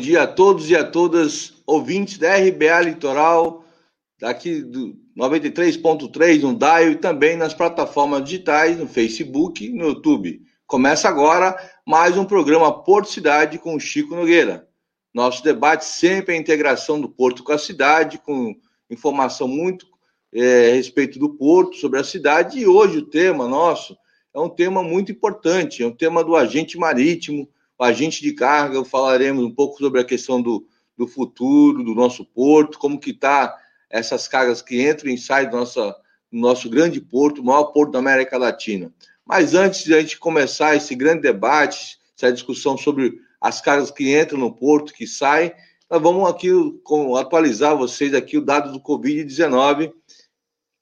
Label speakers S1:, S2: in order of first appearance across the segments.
S1: Dia a todos e a todas, ouvintes da RBA Litoral, daqui do 93.3 no DAIO e também nas plataformas digitais, no Facebook e no YouTube. Começa agora mais um programa Porto Cidade com Chico Nogueira. Nosso debate sempre é a integração do porto com a cidade, com informação muito é, a respeito do porto, sobre a cidade, e hoje o tema nosso é um tema muito importante, é um tema do agente marítimo, o agente de carga, falaremos um pouco sobre a questão do, do futuro, do nosso porto, como que está essas cargas que entram e saem do nosso, nosso grande porto, o maior porto da América Latina. Mas antes de a gente começar esse grande debate, essa discussão sobre as cargas que entram no porto, que saem, nós vamos aqui atualizar vocês aqui o dado do Covid-19,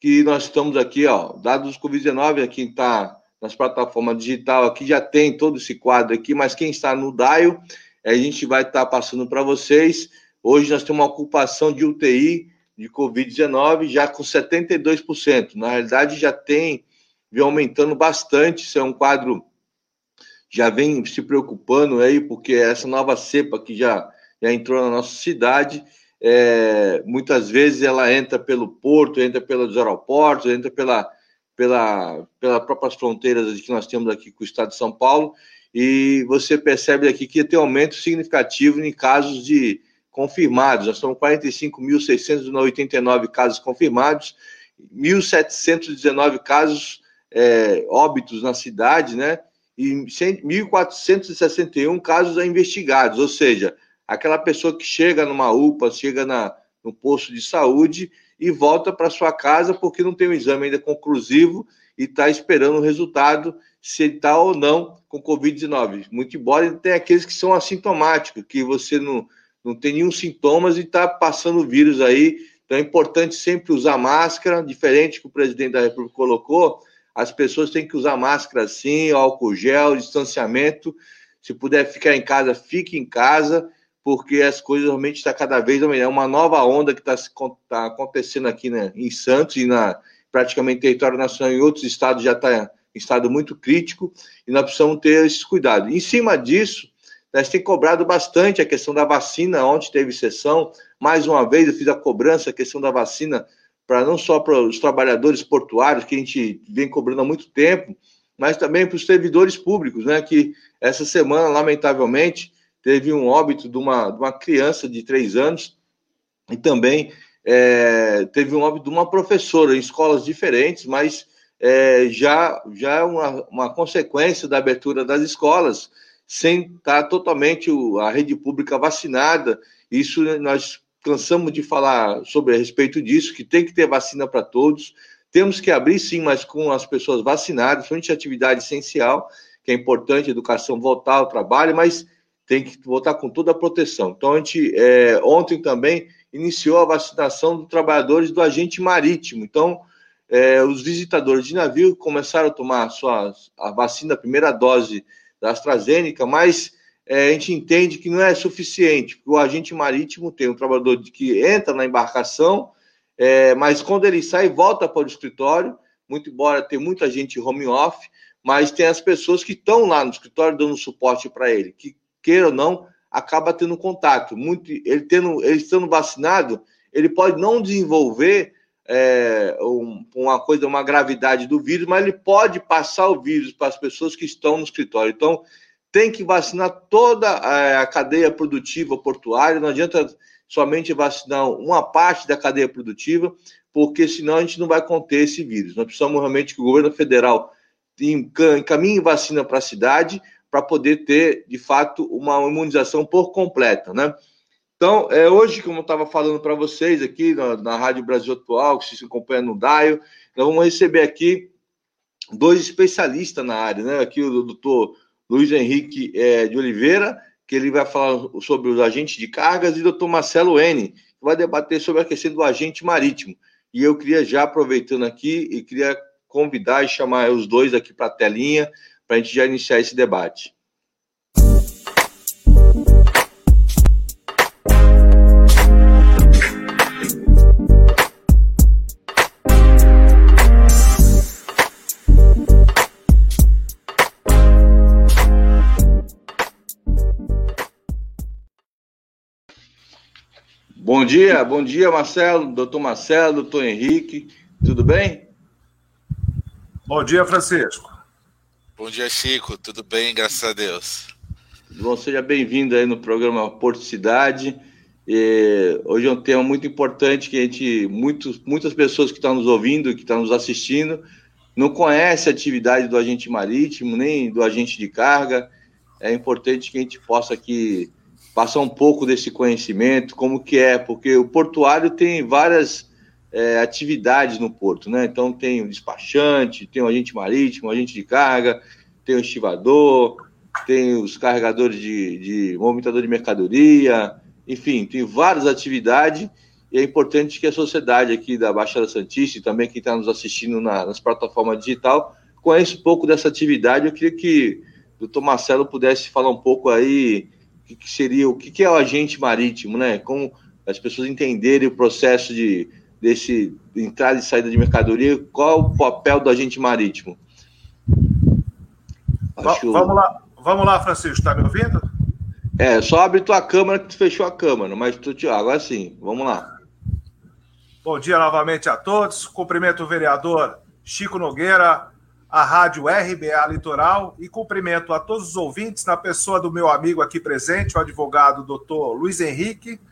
S1: que nós estamos aqui, ó, dados do Covid-19, aqui está nas plataformas digital aqui já tem todo esse quadro aqui, mas quem está no DAIO, a gente vai estar passando para vocês. Hoje nós temos uma ocupação de UTI de Covid-19 já com 72%. Na realidade, já tem, vem aumentando bastante. Isso é um quadro já vem se preocupando aí, porque essa nova cepa que já, já entrou na nossa cidade, é, muitas vezes ela entra pelo porto, entra pelos aeroportos, entra pela pela, pelas próprias fronteiras que nós temos aqui com o estado de São Paulo, e você percebe aqui que tem um aumento significativo em casos de confirmados. Nós estamos 45.689 casos confirmados, 1.719 casos é, óbitos na cidade, né? E 1.461 casos investigados, ou seja, aquela pessoa que chega numa UPA, chega na, no posto de saúde e volta para sua casa porque não tem o um exame ainda conclusivo e está esperando o resultado se está ou não com Covid-19. Muito embora tem aqueles que são assintomáticos, que você não, não tem nenhum sintomas e está passando o vírus aí. Então é importante sempre usar máscara, diferente que o presidente da República colocou, as pessoas têm que usar máscara sim, álcool gel, distanciamento. Se puder ficar em casa, fique em casa porque as coisas realmente estão tá cada vez melhor. É uma nova onda que está tá acontecendo aqui né, em Santos e na praticamente território nacional em outros estados já está em estado muito crítico e nós precisamos ter esses cuidados. Em cima disso, nós temos cobrado bastante a questão da vacina, onde teve sessão. Mais uma vez, eu fiz a cobrança, a questão da vacina, para não só para os trabalhadores portuários, que a gente vem cobrando há muito tempo, mas também para os servidores públicos, né? Que essa semana, lamentavelmente, teve um óbito de uma, de uma criança de três anos e também é, teve um óbito de uma professora em escolas diferentes, mas é, já, já é uma, uma consequência da abertura das escolas, sem estar totalmente a rede pública vacinada. Isso nós cansamos de falar sobre a respeito disso, que tem que ter vacina para todos. Temos que abrir sim, mas com as pessoas vacinadas, principalmente atividade essencial, que é importante, educação voltar ao trabalho, mas tem que voltar com toda a proteção. Então, a gente, é, ontem também, iniciou a vacinação dos trabalhadores do agente marítimo. Então, é, os visitadores de navio começaram a tomar a, sua, a vacina, a primeira dose da AstraZeneca, mas é, a gente entende que não é suficiente, porque o agente marítimo tem um trabalhador que entra na embarcação, é, mas quando ele sai, volta para o escritório, muito embora tenha muita gente home office, mas tem as pessoas que estão lá no escritório dando suporte para ele, que queira ou não, acaba tendo contato. Muito, ele, tendo, ele estando vacinado, ele pode não desenvolver é, um, uma coisa, uma gravidade do vírus, mas ele pode passar o vírus para as pessoas que estão no escritório. Então, tem que vacinar toda a cadeia produtiva portuária, não adianta somente vacinar uma parte da cadeia produtiva, porque senão a gente não vai conter esse vírus. Nós precisamos realmente que o governo federal encaminhe vacina para a cidade, para poder ter, de fato, uma imunização por completa, né? Então, é, hoje, como eu estava falando para vocês aqui na, na, Rádio Brasil Atual, que se acompanha no DAIO, nós vamos receber aqui dois especialistas na área, né? Aqui o doutor Luiz Henrique é, de Oliveira, que ele vai falar sobre os agentes de cargas, e o doutor Marcelo N, que vai debater sobre a questão do agente marítimo. E eu queria já, aproveitando aqui, e queria convidar e chamar os dois aqui para a telinha, para a gente já iniciar esse debate. Bom dia, bom dia, Marcelo, doutor Marcelo, doutor Henrique, tudo bem?
S2: Bom dia, Francisco.
S3: Bom dia, Chico, tudo bem, graças a Deus.
S1: Bom, seja bem-vindo aí no programa Porto Cidade. E hoje é um tema muito importante que a gente, muitos, muitas pessoas que estão nos ouvindo, que estão nos assistindo, não conhecem a atividade do agente marítimo, nem do agente de carga. É importante que a gente possa aqui passar um pouco desse conhecimento, como que é, porque o portuário tem várias é, atividades no porto, né? Então tem o despachante, tem o agente marítimo, o agente de carga, tem o estivador, tem os carregadores de, de movimentador de mercadoria, enfim, tem várias atividades e é importante que a sociedade aqui da Baixada Santista e também quem está nos assistindo na, nas plataformas digital conheça um pouco dessa atividade. Eu queria que o doutor Marcelo pudesse falar um pouco aí que, que seria o que, é o agente marítimo, né? Como as pessoas entenderem o processo de desse de entrada e saída de mercadoria, qual o papel do agente marítimo?
S2: Acho... Vamos lá, vamos lá, Francisco, está me ouvindo?
S1: É, só abre tua câmera que tu fechou a câmera, mas tu, agora sim, vamos lá.
S2: Bom dia novamente a todos. Cumprimento o vereador Chico Nogueira, a rádio RBA Litoral e cumprimento a todos os ouvintes na pessoa do meu amigo aqui presente, o advogado doutor Luiz Henrique, que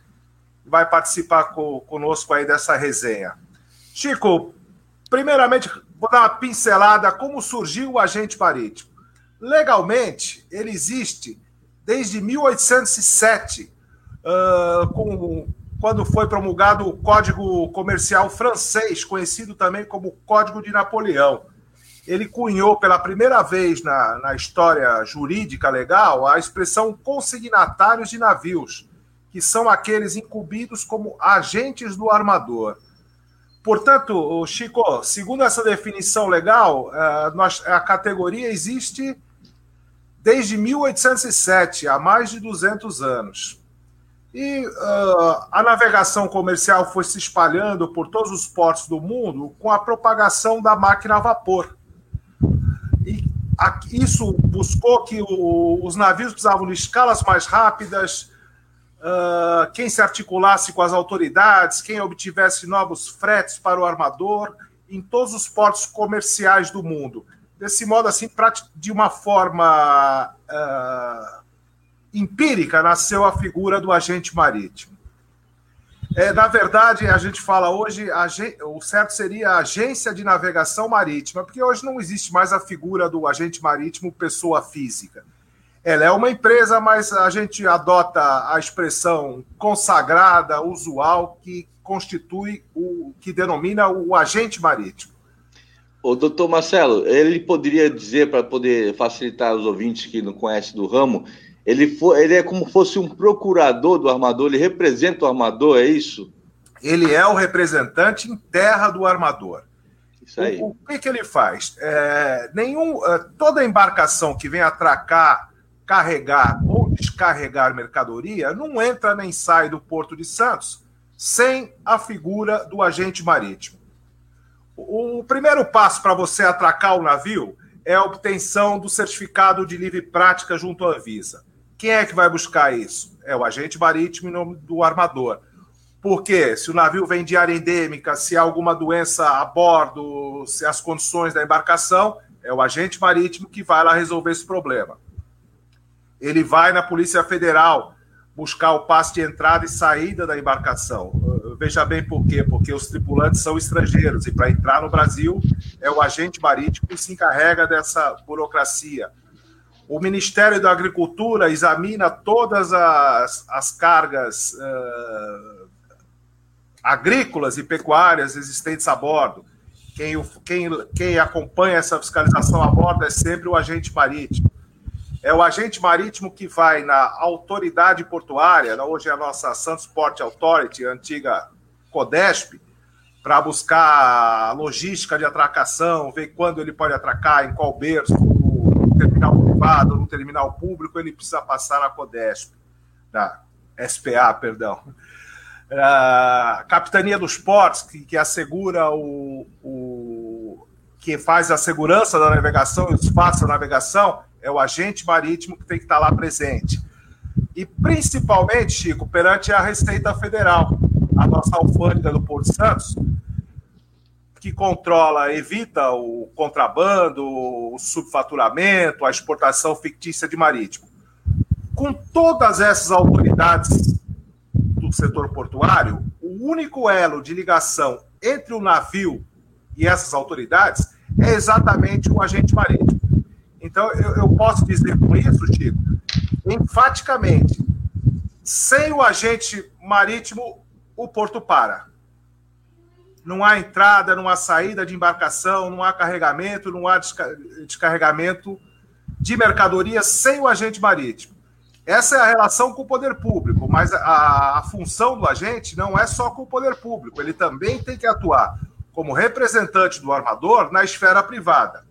S2: vai participar conosco aí dessa resenha. Chico, primeiramente, vou dar uma pincelada como surgiu o agente marítimo. Legalmente, ele existe desde 1807, uh, com, quando foi promulgado o Código Comercial Francês, conhecido também como Código de Napoleão ele cunhou pela primeira vez na, na história jurídica legal a expressão consignatários de navios, que são aqueles incumbidos como agentes do armador. Portanto, Chico, segundo essa definição legal, eh, a categoria existe desde 1807, há mais de 200 anos. E uh, a navegação comercial foi se espalhando por todos os portos do mundo com a propagação da máquina a vapor. Isso buscou que o, os navios precisavam de escalas mais rápidas, uh, quem se articulasse com as autoridades, quem obtivesse novos fretes para o armador em todos os portos comerciais do mundo. Desse modo, assim, de uma forma uh, empírica, nasceu a figura do agente marítimo. É, na verdade, a gente fala hoje, o certo seria agência de navegação marítima, porque hoje não existe mais a figura do agente marítimo pessoa física. Ela é uma empresa, mas a gente adota a expressão consagrada, usual, que constitui o que denomina o agente marítimo.
S1: O doutor Marcelo, ele poderia dizer, para poder facilitar os ouvintes que não conhecem do ramo, ele, for, ele é como fosse um procurador do armador, ele representa o armador, é isso?
S2: Ele é o representante em terra do armador.
S1: Isso aí.
S2: O, o que, que ele faz? É, nenhum, é, toda embarcação que vem atracar, carregar ou descarregar mercadoria não entra nem sai do Porto de Santos sem a figura do agente marítimo. O, primeiro passo para você atracar o navio é a obtenção do certificado de livre prática junto à Anvisa. Quem é que vai buscar isso? É o agente marítimo em nome do armador. Porque se o navio vem de área endêmica, se há alguma doença a bordo, se as condições da embarcação, é o agente marítimo que vai lá resolver esse problema. Ele vai na Polícia Federal buscar o passe de entrada e saída da embarcação. Veja bem por quê? Porque os tripulantes são estrangeiros e para entrar no Brasil é o agente marítimo que se encarrega dessa burocracia o Ministério da Agricultura examina todas as, as cargas uh, agrícolas e pecuárias existentes a bordo. Quem, quem, quem acompanha essa fiscalização a bordo é sempre o agente marítimo. É o agente marítimo que vai na autoridade portuária, hoje é a nossa Santos Port Authority, antiga CODESP, para buscar logística de atracação, ver quando ele pode atracar, em qual berço, terminal privado, no terminal público, ele precisa passar na CODESP, na SPA, perdão. A Capitania dos Portos, que, que assegura o, o. que faz a segurança da navegação e o espaço da navegação, é o agente marítimo que tem que estar lá presente. E principalmente, Chico, perante a Receita Federal, a nossa alfândega do Porto Santos, que controla, evita o contrabando, o subfaturamento, a exportação fictícia de marítimo. Com todas essas autoridades do setor portuário, o único elo de ligação entre o navio e essas autoridades é exatamente o agente marítimo. Então, eu, eu posso dizer com isso, Chico, enfaticamente, sem o agente marítimo, o porto para. Não há entrada, não há saída de embarcação, não há carregamento, não há descarregamento de mercadoria sem o agente marítimo. Essa é a relação com o poder público, mas a, a, função do agente não é só com o poder público, ele também tem que atuar como representante do armador na esfera privada.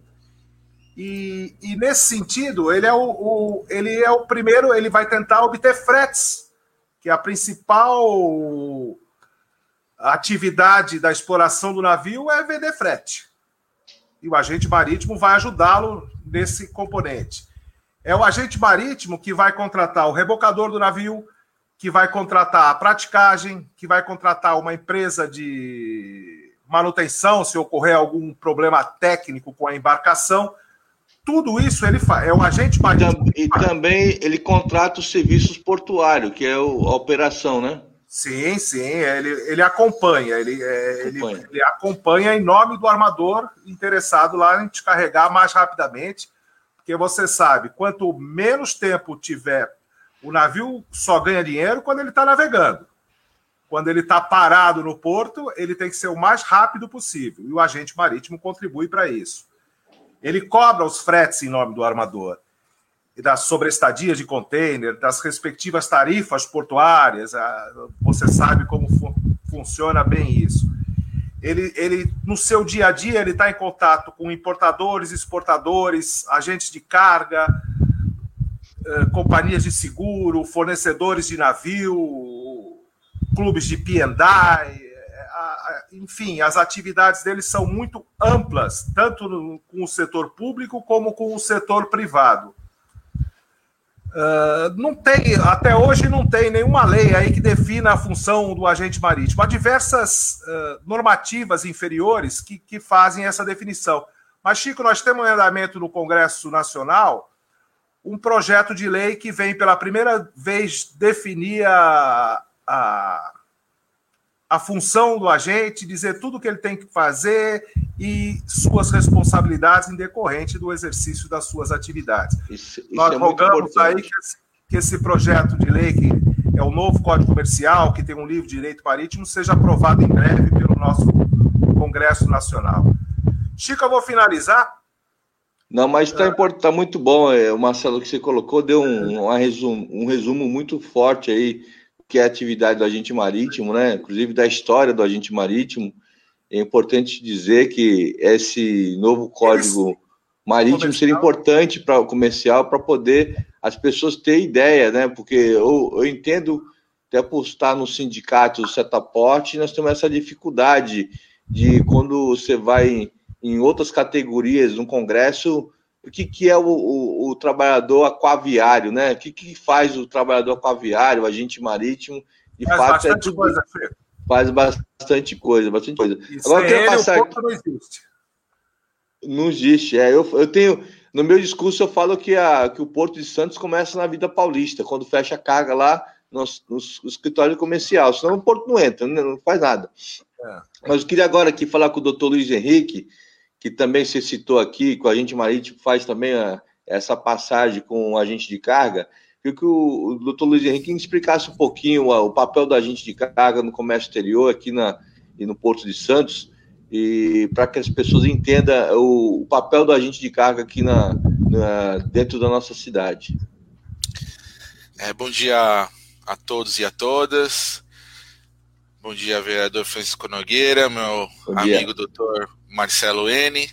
S2: E, e nesse sentido, ele é o, o, ele é o primeiro, ele vai tentar obter fretes, que é a principal atividade da exploração do navio é vender frete. E o agente marítimo vai ajudá-lo nesse componente. É o agente marítimo que vai contratar o rebocador do navio, que vai contratar a praticagem, que vai contratar uma empresa de manutenção se ocorrer algum problema técnico com a embarcação tudo isso ele faz, é um agente
S1: marítimo. E, também ele contrata os serviços portuários, que é a operação, né?
S2: Sim, sim, ele, ele acompanha, ele, é, acompanha. Ele, ele, acompanha em nome do armador interessado lá em descarregar mais rapidamente, porque você sabe, quanto menos tempo tiver, o navio só ganha dinheiro quando ele está navegando. Quando ele está parado no porto, ele tem que ser o mais rápido possível, e o agente marítimo contribui para isso. Ele cobra os fretes em nome do armador, e das sobreestadias de container, das respectivas tarifas portuárias. Você sabe como fu funciona bem isso. Ele, ele, no seu dia a dia, ele está em contato com importadores, exportadores, agentes de carga, eh, companhias de seguro, fornecedores de navio, clubes de P&I, enfim, as atividades deles são muito amplas, tanto no, com o setor público como com o setor privado. Uh, não tem, até hoje não tem nenhuma lei aí que defina a função do agente marítimo. Há diversas uh, normativas inferiores que, que fazem essa definição. Mas, Chico, nós temos um andamento no Congresso Nacional um projeto de lei que vem pela primeira vez definir a, a a função do agente, dizer tudo o que ele tem que fazer e suas responsabilidades em decorrente do exercício das suas atividades. Isso, isso Nós é rogamos aí que esse, que esse, projeto de lei, que é o novo Código Comercial, que tem um livro de direito marítimo, seja aprovado em breve pelo nosso Congresso Nacional. Chico, eu vou finalizar.
S1: Não, mas está é. tá muito bom, é, o Marcelo, que você colocou, deu um, um, resumo, um resumo muito forte aí que é a atividade do agente marítimo, né? Inclusive da história do agente marítimo. É importante dizer que esse novo código marítimo comercial. seria importante para o comercial para poder as pessoas ter ideia, né? Porque eu, eu entendo até por estar no sindicato do setaporte, nós temos essa dificuldade de quando você vai em, em outras categorias no congresso o que, que é o, o, o, trabalhador aquaviário, né? O que, que faz o trabalhador aquaviário, o agente marítimo? De faz fato, é tudo. Coisa, faz bastante coisa, bastante coisa.
S2: E Agora eu quero ele, passar. O não existe.
S1: Não existe. É, eu, eu tenho. No meu discurso, eu falo que, a, que o Porto de Santos começa na vida paulista, quando fecha a carga lá no, no, no escritório comercial. Senão o Porto não entra, não, não faz nada. É. Mas eu queria agora aqui falar com o doutor Luiz Henrique que também se citou aqui, com a gente marítimo faz também a, essa passagem com o agente de carga, queria que o, o doutor Luiz Henrique explicasse um pouquinho a, o papel do agente de carga no comércio exterior aqui na, e no Porto de Santos, e para que as pessoas entendam o, o, papel do agente de carga aqui na, na dentro da nossa cidade.
S3: É, bom dia a todos e a todas. Bom dia, vereador Francisco Nogueira, meu amigo doutor Marcelo N.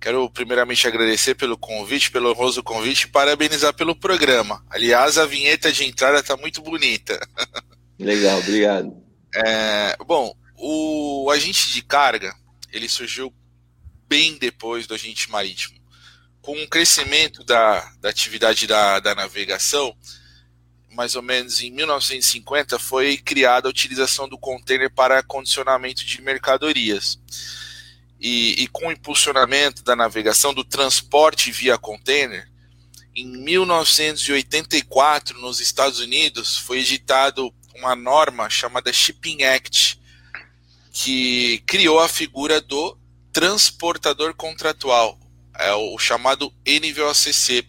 S3: Quero primeiramente agradecer pelo convite, pelo honroso convite e parabenizar pelo programa. Aliás, a vinheta de entrada está muito bonita.
S1: Legal, obrigado.
S3: É, bom, o agente de carga ele surgiu bem depois do agente marítimo. Com o crescimento da, da atividade da, da navegação, mais ou menos em 1950, foi criada a utilização do container para condicionamento de mercadorias. E, e, com o impulsionamento da navegação, do transporte via container, em 1984, nos Estados Unidos, foi editado uma norma chamada Shipping Act, que criou a figura do transportador contratual, é o chamado NVOCC.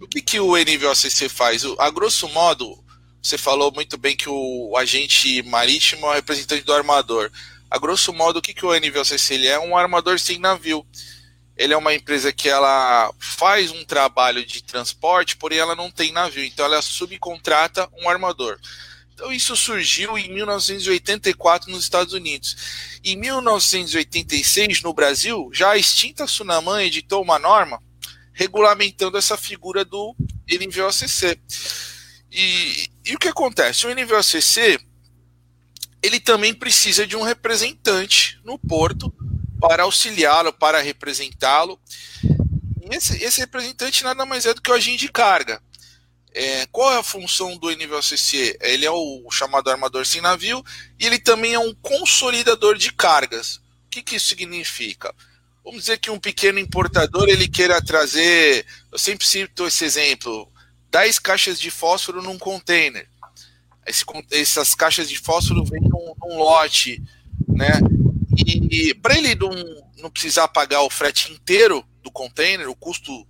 S3: O que, que o NVOCC faz? A grosso modo, você falou muito bem que o agente marítimo é o representante do armador. A grosso modo, o que, que o NVOCC ele é? Um armador sem navio. Ele é uma empresa que ela faz um trabalho de transporte, porém ela não tem navio, então ela subcontrata um armador. Então isso surgiu em 1984 nos Estados Unidos. Em 1986 no Brasil, já a extinta Sunaman editou uma norma regulamentando essa figura do NVOCC. E, e o que acontece? O NVOCC ele também precisa de um representante no porto para auxiliá-lo, para representá-lo. Esse, esse representante nada mais é do que o agente de carga. É, qual é a função do NVOCC? Ele é o chamado armador sem navio e ele também é um consolidador de cargas. O que, que isso significa? Vamos dizer que um pequeno importador ele queira trazer, eu sempre cito esse exemplo, 10 caixas de fósforo num container. Esse, essas caixas de fósforo vêm num, num lote, né? E, e para ele não, não precisar pagar o frete inteiro do container, o custo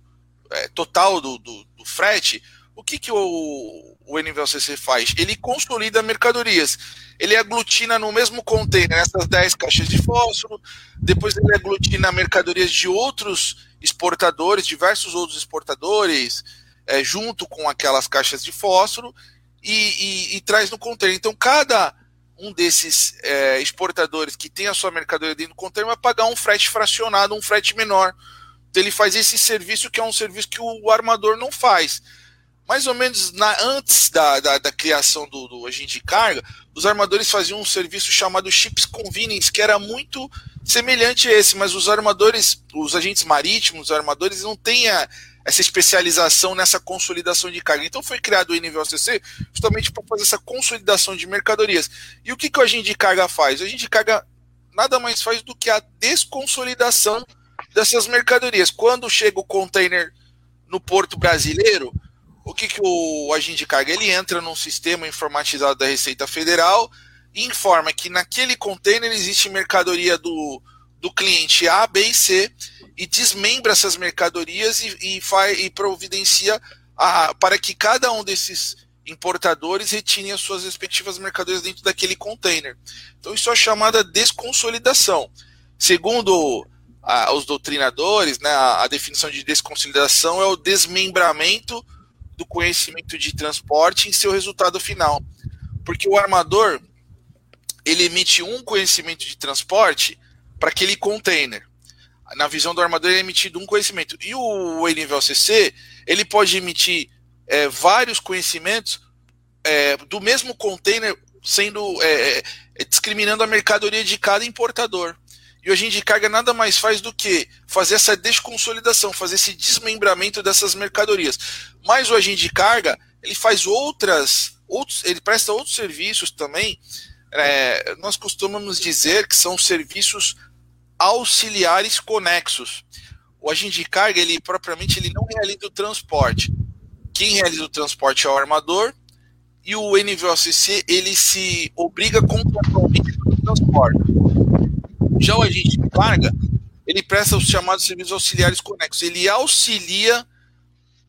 S3: é, total do, do, do frete, o que, que o, o NVLCC faz? Ele consolida mercadorias. Ele aglutina no mesmo container essas 10 caixas de fósforo, depois ele aglutina mercadorias de outros exportadores, diversos outros exportadores, é, junto com aquelas caixas de fósforo, e, e, e traz no container. Então, cada um desses é, exportadores que tem a sua mercadoria dentro do container vai pagar um frete fracionado, um frete menor. Então, ele faz esse serviço que é um serviço que o armador não faz mais ou menos na, antes da, da, da criação do, do, agente de carga, os armadores faziam um serviço chamado Chips Convenience, que era muito semelhante a esse, mas os armadores, os agentes marítimos, os armadores não têm a, essa especialização nessa consolidação de carga. Então foi criado o NVOCC justamente para fazer essa consolidação de mercadorias. E o que, que o agente de carga faz? O agente de carga nada mais faz do que a desconsolidação dessas mercadorias. Quando chega o container no porto brasileiro, o que, que o agente de carga? Ele entra num sistema informatizado da Receita Federal e informa que naquele container existe mercadoria do, do cliente A, B e C e desmembra essas mercadorias e, e, faz, e providencia a, para que cada um desses importadores retine as suas respectivas mercadorias dentro daquele container. Então isso é chamada desconsolidação. Segundo a, os doutrinadores, né, a, a definição de desconsolidação é o desmembramento do conhecimento de transporte em seu resultado final. Porque o armador ele emite um conhecimento de transporte para aquele container. Na visão do armador, é emitido um conhecimento. E o NVLCC, ele pode emitir é, vários conhecimentos é, do mesmo container, sendo é, é discriminando a mercadoria de cada importador. E o agente de carga nada mais faz do que fazer essa desconsolidação, fazer esse desmembramento dessas mercadorias. Mas o agente de carga, ele faz outras, outros, ele presta outros serviços também. É, nós costumamos dizer que são serviços auxiliares conexos. O agente de carga, ele propriamente ele não realiza o transporte. Quem realiza o transporte é o armador e o NVOCC ele se obriga contratualmente no transporte. Já o agente de carga, ele presta os chamados serviços auxiliares conexos. Ele auxilia,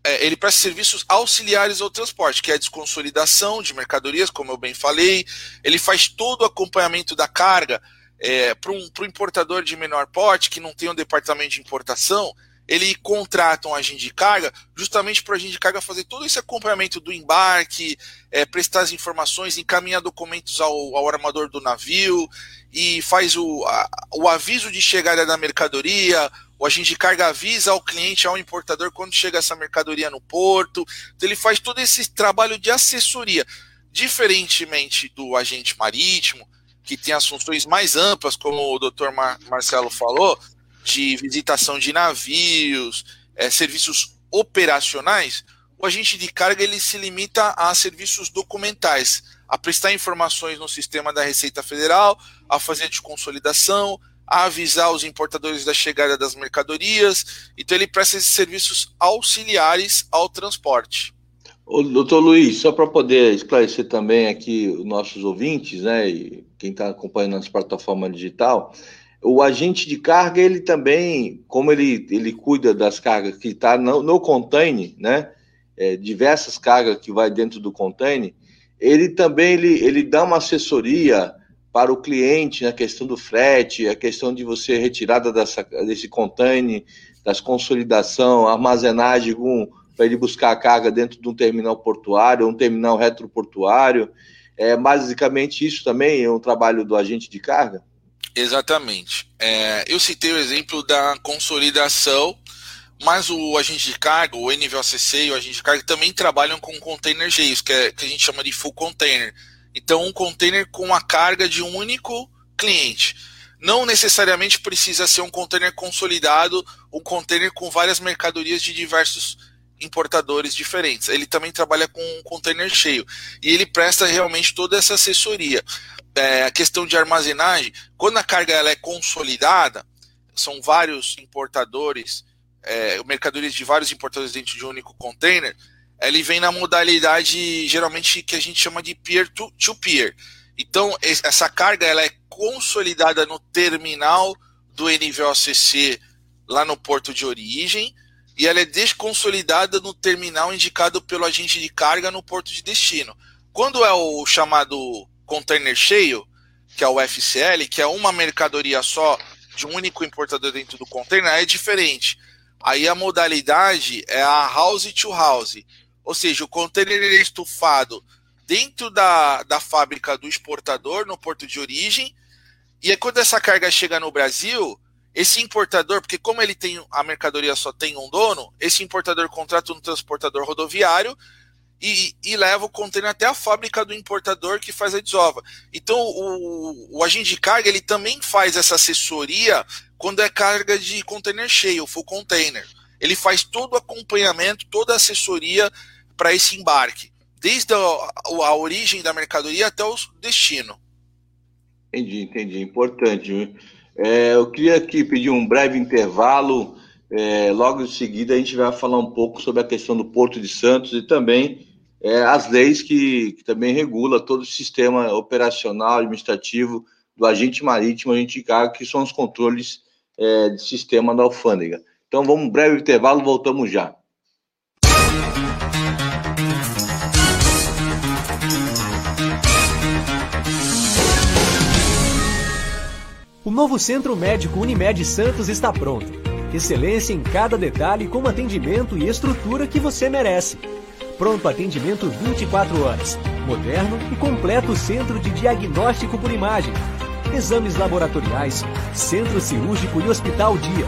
S3: é, ele presta serviços auxiliares ao transporte, que é a desconsolidação de mercadorias, como eu bem falei. Ele faz todo o acompanhamento da carga é, para um importador de menor porte, que não tem um departamento de importação ele contrata um agente de carga justamente para o agente de carga fazer todo esse acompanhamento do embarque, é, prestar as informações, encaminhar documentos ao, ao armador do navio e faz o, a, o aviso de chegada da mercadoria. O agente de carga avisa ao cliente, ao importador, quando chega essa mercadoria no porto. Então, ele faz todo esse trabalho de assessoria. Diferentemente do agente marítimo, que tem as funções mais amplas, como o doutor Mar Marcelo falou, de visitação de navios, é, serviços operacionais, o agente de carga ele se limita a serviços documentais, a prestar informações no sistema da Receita Federal, a fazer de consolidação, a avisar os importadores da chegada das mercadorias. Então ele presta esses serviços auxiliares ao transporte.
S1: Ô, doutor Luiz, só para poder esclarecer também aqui os nossos ouvintes, né, e quem está acompanhando nas plataformas digital, o agente de carga, ele também, como ele, ele cuida das cargas que está no, no container, né, é, diversas cargas que vai dentro do container, ele também ele, ele dá uma assessoria para o cliente na questão do frete, a questão de você retirada dessa, desse container, das consolidação, armazenagem para ele buscar a carga dentro de um terminal portuário, um terminal retroportuário. É basicamente isso também é um trabalho do agente de carga?
S3: Exatamente. É, eu citei o exemplo da consolidação, mas o agente de carga, o NVOCC e o agente de carga também trabalham com containers cheios, que, é, que a gente chama de full container. Então, um container com a carga de um único cliente. Não necessariamente precisa ser um container consolidado, um container com várias mercadorias de diversos importadores diferentes. Ele também trabalha com um container cheio e ele presta realmente toda essa assessoria. É, a questão de armazenagem, quando a carga ela é consolidada, são vários importadores, é, mercadorias de vários importadores dentro de um único container, ele vem na modalidade geralmente que a gente chama de peer-to-peer. -peer. Então, essa carga ela é consolidada no terminal do NVOCC lá no porto de origem, e ela é desconsolidada no terminal indicado pelo agente de carga no porto de destino. Quando é o chamado container cheio, que é o FCL, que é uma mercadoria só de um único importador dentro do container, é diferente. Aí a modalidade é a house to house, ou seja, o container é estufado dentro da, da fábrica do exportador, no porto de origem, e aí quando essa carga chega no Brasil, esse importador, porque como ele tem a mercadoria só tem um dono, esse importador contrata um transportador rodoviário e, e leva o container até a fábrica do importador que faz a desova. Então o, o agente de carga ele também faz essa assessoria quando é carga de container cheio, full container. Ele faz todo o acompanhamento, toda a assessoria para esse embarque, desde a, a, origem da mercadoria até o destino.
S1: Entendi, entendi. Importante. Viu? É, eu queria aqui pedir um breve intervalo. É, logo em seguida, a gente vai falar um pouco sobre a questão do Porto de Santos e também é, as leis que, que, também regula todo o sistema operacional, administrativo do agente marítimo, agente de carga, que são os controles é, de sistema da alfândega. Então, vamos um breve intervalo, voltamos já.
S4: O novo Centro Médico Unimed Santos está pronto. Excelência em cada detalhe com atendimento e estrutura que você merece. Pronto atendimento 24 horas. Moderno e completo centro de diagnóstico por imagem. Exames laboratoriais, centro cirúrgico e hospital dia.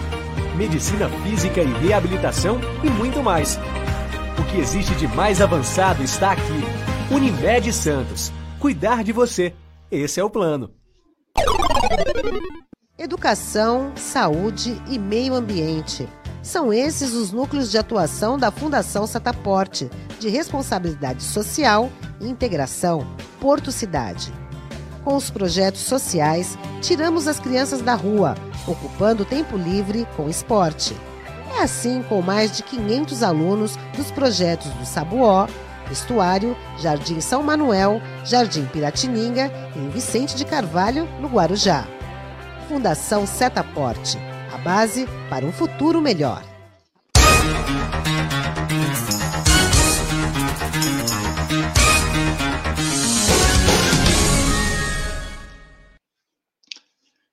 S4: Medicina física e reabilitação e muito mais. O que existe de mais avançado está aqui. Unimed Santos. Cuidar de você. Esse é o plano.
S5: Educação, saúde e meio ambiente. São esses os núcleos de atuação da Fundação Sataporte, de responsabilidade social e integração, Porto Cidade. Com os projetos sociais, tiramos as crianças da rua, ocupando tempo livre com esporte. É assim com mais de 500 alunos dos projetos do Sabuó, Estuário, Jardim São Manuel, Jardim Piratininga e em Vicente de Carvalho, no Guarujá. Fundação Setaporte, a base para um futuro melhor.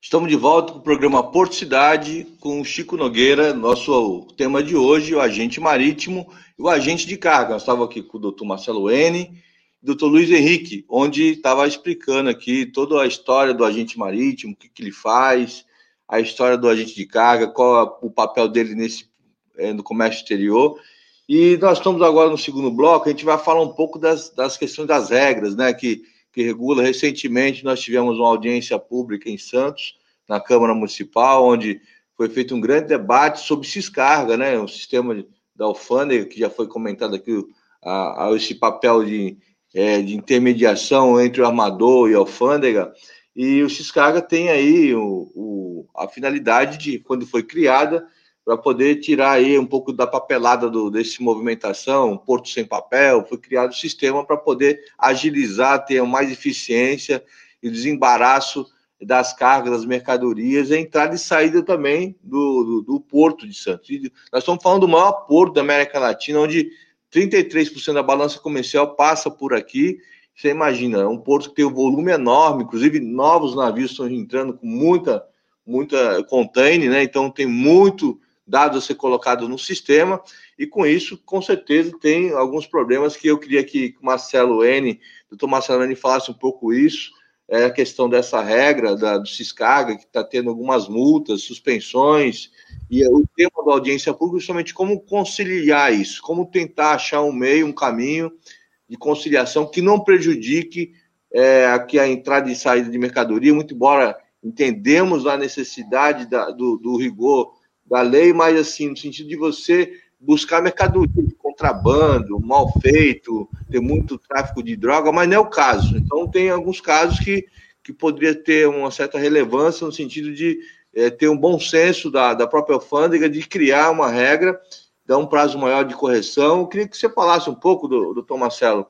S1: Estamos de volta com o programa Porto Cidade com o Chico Nogueira, nosso tema de hoje, o agente marítimo e o agente de carga. Nós estávamos aqui com o doutor Marcelo N e doutor Luiz Henrique, onde estava explicando aqui toda a história do agente marítimo, o que, que ele faz, a história do agente de carga, qual é o papel dele nesse, é, no comércio exterior. E nós estamos agora no segundo bloco, a gente vai falar um pouco das, das questões das regras, né, que, que regula. Recentemente nós tivemos uma audiência pública em Santos, na Câmara Municipal, onde foi feito um grande debate sobre Ciscarga, né, o sistema da alfândega, que já foi comentado aqui, a, a esse papel de, é, de intermediação entre o armador e a alfândega, e o Xcarga tem aí o, o, a finalidade de, quando foi criada, para poder tirar aí um pouco da papelada do, desse movimentação, Porto Sem Papel, foi criado o sistema para poder agilizar, ter mais eficiência e desembaraço das cargas, das mercadorias, a entrada e saída também do, do, do Porto de Santos. Nós estamos falando do maior porto da América Latina, onde 33% da balança comercial passa por aqui. Você imagina, é um porto que tem um volume enorme, inclusive novos navios estão entrando com muita, muita container, né? Então tem muito dados a ser colocado no sistema, e com isso, com certeza, tem alguns problemas que eu queria que o Marcelo N, doutor Marcelo N, falasse um pouco isso, é a questão dessa regra da, do Ciscarga, que está tendo algumas multas, suspensões, e o tema da audiência pública justamente como conciliar isso, como tentar achar um meio, um caminho de conciliação que não prejudique é, aqui a entrada e saída de mercadoria, muito embora entendemos a necessidade da, do, do rigor da lei, mas assim, no sentido de você buscar mercadoria contrabando, mal feito, ter muito tráfico de droga, mas não é o caso. Então, tem alguns casos que, que poderia ter uma certa relevância no sentido de é, ter um bom senso da, da própria alfândega de criar uma regra, dar um prazo maior de correção. Eu queria que você falasse um pouco, do, doutor Marcelo,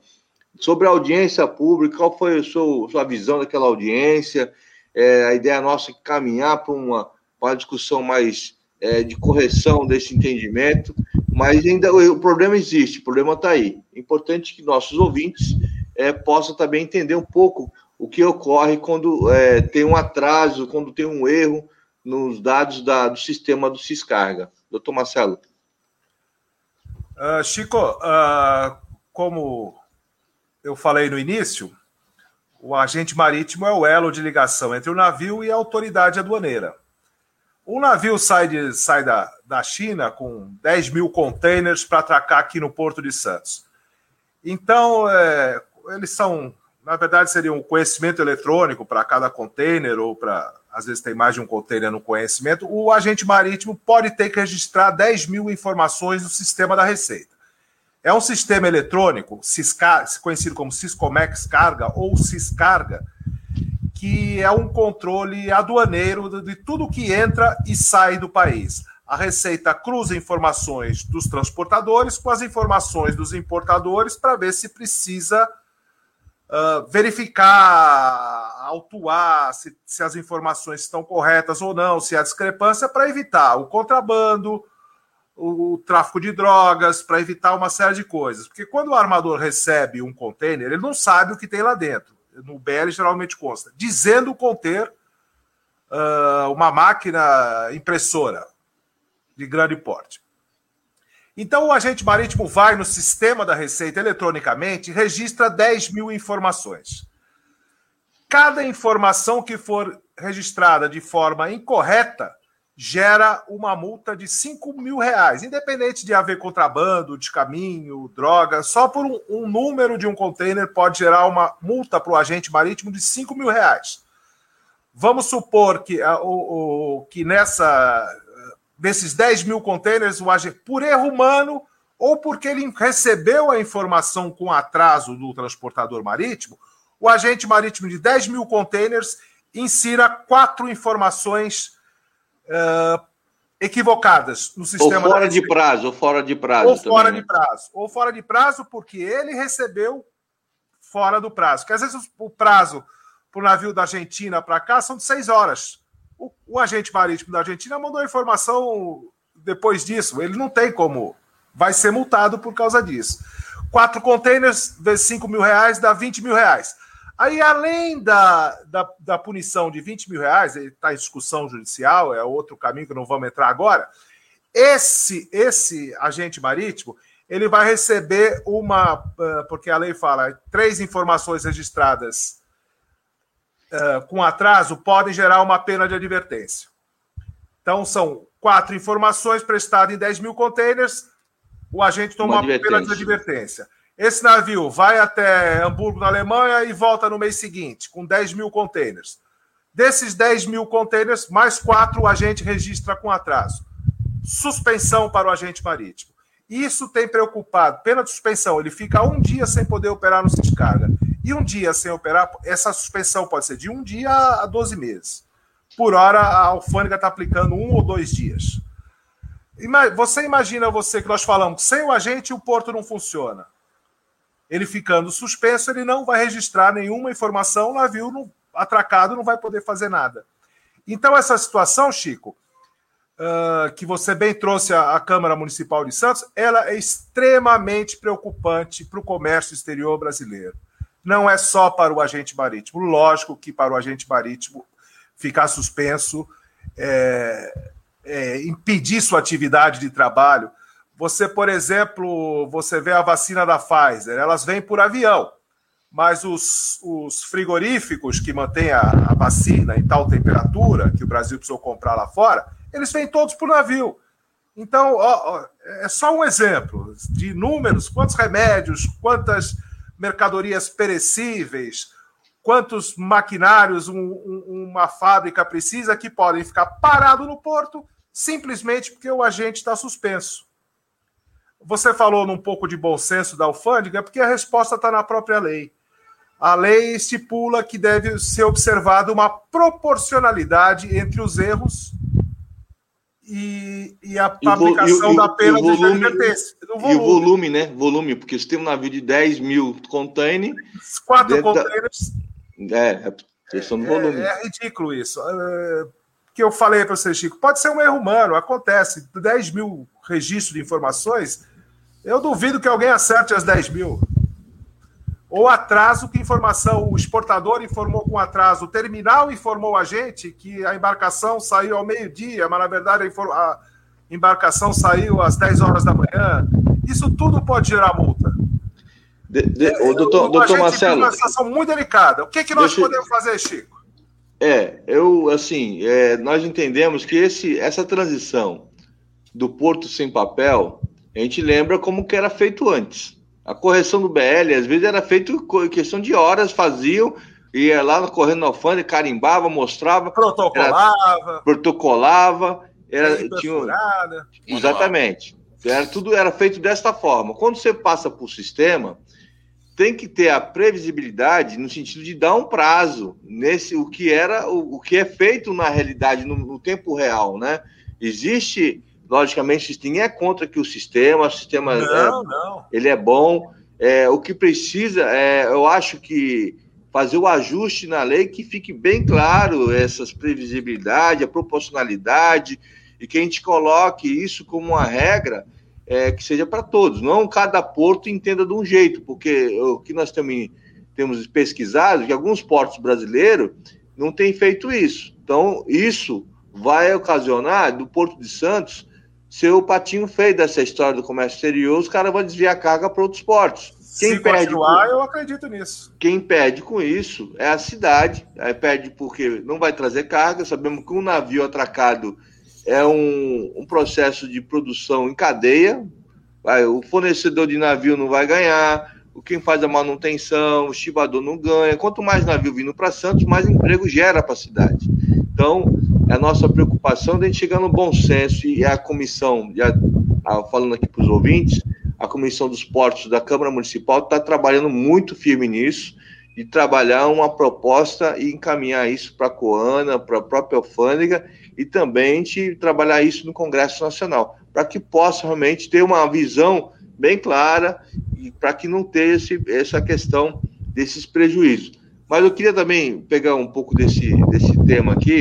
S1: sobre a audiência pública, qual foi a sua, sua visão daquela audiência, é, a ideia nossa é caminhar para uma, uma discussão mais é, de correção desse entendimento, mas ainda o, problema existe, o problema está aí. É importante que nossos ouvintes é, possam também entender um pouco o que ocorre quando é, tem um atraso, quando tem um erro nos dados da, do sistema do Ciscarga. Doutor Marcelo.
S2: Uh, Chico, uh, como eu falei no início, o agente marítimo é o elo de ligação entre o navio e a autoridade aduaneira. Um navio sai, de, sai da, da China com 10 mil containers para atracar aqui no Porto de Santos. Então, é, eles são, na verdade, seriam um conhecimento eletrônico para cada container, ou para, às vezes, tem mais de um container no conhecimento. O agente marítimo pode ter que registrar 10 mil informações no sistema da Receita. É um sistema eletrônico, conhecido como Siscomex Carga ou Ciscarga, que é um controle aduaneiro de tudo que entra e sai do país. A Receita cruza informações dos transportadores com as informações dos importadores para ver se precisa uh, verificar, autuar se, se as informações estão corretas ou não, se há discrepância, para evitar o contrabando, o, tráfico de drogas, para evitar uma série de coisas. Porque quando o armador recebe um container, ele não sabe o que tem lá dentro no BL geralmente consta, dizendo conter uh, uma máquina impressora de grande porte. Então, o agente marítimo vai no sistema da Receita eletronicamente e registra 10 mil informações. Cada informação que for registrada de forma incorreta gera uma multa de 5 mil reais, independente de haver contrabando, de caminho, droga, só por um, um número de um container pode gerar uma multa para o agente marítimo de 5 mil reais. Vamos supor que, uh, o, o, que nessa desses 10 mil containers, o agente, por erro humano ou porque ele recebeu a informação com atraso do transportador marítimo, o agente marítimo de 10 mil containers insira quatro informações uh, equivocadas no sistema.
S1: Ou fora de prazo, ou fora de prazo.
S2: Ou também, fora né? de prazo. Ou fora de prazo, porque ele recebeu fora do prazo. Porque às vezes o prazo para o navio da Argentina para cá são de seis horas. O, o, agente marítimo da Argentina mandou a informação depois disso. Ele não tem como. Vai ser multado por causa disso. Quatro containers vezes cinco mil reais dá 20 mil reais. Aí, além da, da, da punição de 20 mil reais, está em discussão judicial, é outro caminho que não vamos entrar agora. Esse, esse agente marítimo ele vai receber uma, ah, porque a lei fala, três informações registradas uh, com atraso podem gerar uma pena de advertência. Então, são quatro informações prestadas em 10 mil containers, o agente toma uma, uma pena de advertência. Esse navio vai até Hamburgo, na Alemanha, e volta no mês seguinte, com 10 mil containers. Desses 10 mil containers, mais quatro o agente registra com atraso. Suspensão para o agente marítimo. Isso tem preocupado. Pena de suspensão, ele fica um dia sem poder operar no descarga. E um dia sem operar, essa suspensão pode ser de um dia a 12 meses. Por hora, a alfândega está aplicando um ou dois dias. Você imagina você que nós falamos, sem o agente o porto não funciona. Ele ficando suspenso, ele não vai registrar nenhuma informação, o navio não, atracado não vai poder fazer nada. Então, essa situação, Chico, uh, que você bem trouxe à, Câmara Municipal de Santos, ela é extremamente preocupante para o comércio exterior brasileiro. Não é só para o agente marítimo. Lógico que para o agente marítimo ficar suspenso, é, é, impedir sua atividade de trabalho. Você, por exemplo, você vê a vacina da Pfizer, elas vêm por avião, mas os, os frigoríficos que mantêm a, a, vacina em tal temperatura que o Brasil precisou comprar lá fora, eles vêm todos por navio. Então, ó, ó, é só um exemplo de números, quantos remédios, quantas mercadorias perecíveis, quantos maquinários um, um, uma fábrica precisa que podem ficar parado no porto simplesmente porque o agente está suspenso. Você falou num pouco de bom senso da alfândega, porque a resposta está na própria lei. A lei estipula que deve ser observada uma proporcionalidade entre os erros e, e a e aplicação e, da pena
S1: e volume, de advertência. E o volume, né? Volume, porque se tem um navio de 10 mil containers.
S2: Quatro containers.
S1: É, é do volume.
S2: É, é ridículo isso. É, que eu falei para você, Chico, pode ser um erro humano, acontece. 10 mil registros de informações, eu duvido que alguém acerte as 10 mil. Ou atraso, que informação o exportador informou com atraso, o terminal informou a gente que a embarcação saiu ao meio-dia, mas na verdade a embarcação saiu às 10 horas da manhã. Isso tudo pode gerar multa.
S1: De, de, é, o doutor, o, doutor Marcelo.
S2: uma situação muito delicada. O que, que nós deixa, podemos fazer, Chico?
S1: É, eu, assim, é, nós entendemos que esse, essa transição do Porto sem papel, a gente lembra como que era feito antes. A correção do BL, às vezes, era feito em questão de horas, faziam, ia lá correndo na alfândega, carimbava, mostrava.
S2: Protocolava.
S1: Era, protocolava. Era, tinha, exatamente. Era, tudo era feito desta forma. Quando você passa por sistema, tem que ter a previsibilidade no sentido de dar um prazo nesse o que era o, o que é feito na realidade no, no, tempo real, né? Existe logicamente ninguém é contra que o sistema, o sistema não, é, não. ele é bom. É, o que precisa é, eu acho que fazer o ajuste na lei que fique bem claro essas previsibilidade, a proporcionalidade e que a gente coloque isso como uma regra é, que seja para todos, não cada porto entenda de um jeito, porque o que nós também temos pesquisado, que alguns portos brasileiros não têm feito isso. Então, isso vai ocasionar do Porto de Santos ser o patinho feio dessa história do comércio exterior, os caras vão desviar a carga para outros portos.
S2: Quem Se perde continuar, com... eu acredito nisso.
S1: Quem perde com isso é a cidade. Aí perde porque não vai trazer carga. Sabemos que um navio atracado é um, um processo de produção em cadeia. Vai, o fornecedor de navio não vai ganhar, o quem faz a manutenção, o estivador não ganha. Quanto mais navio vindo para Santos, mais emprego gera para a cidade. Então, é a nossa preocupação de a gente chegar no bom senso e a comissão, já falando aqui para os ouvintes, a comissão dos portos da Câmara Municipal está trabalhando muito firme nisso de trabalhar uma proposta e encaminhar isso para a Coana, para a própria alfândega e também de trabalhar isso no Congresso Nacional, para que possa realmente ter uma visão bem clara e para que não tenha esse, essa questão desses prejuízos. Mas eu queria também pegar um pouco desse, desse tema aqui,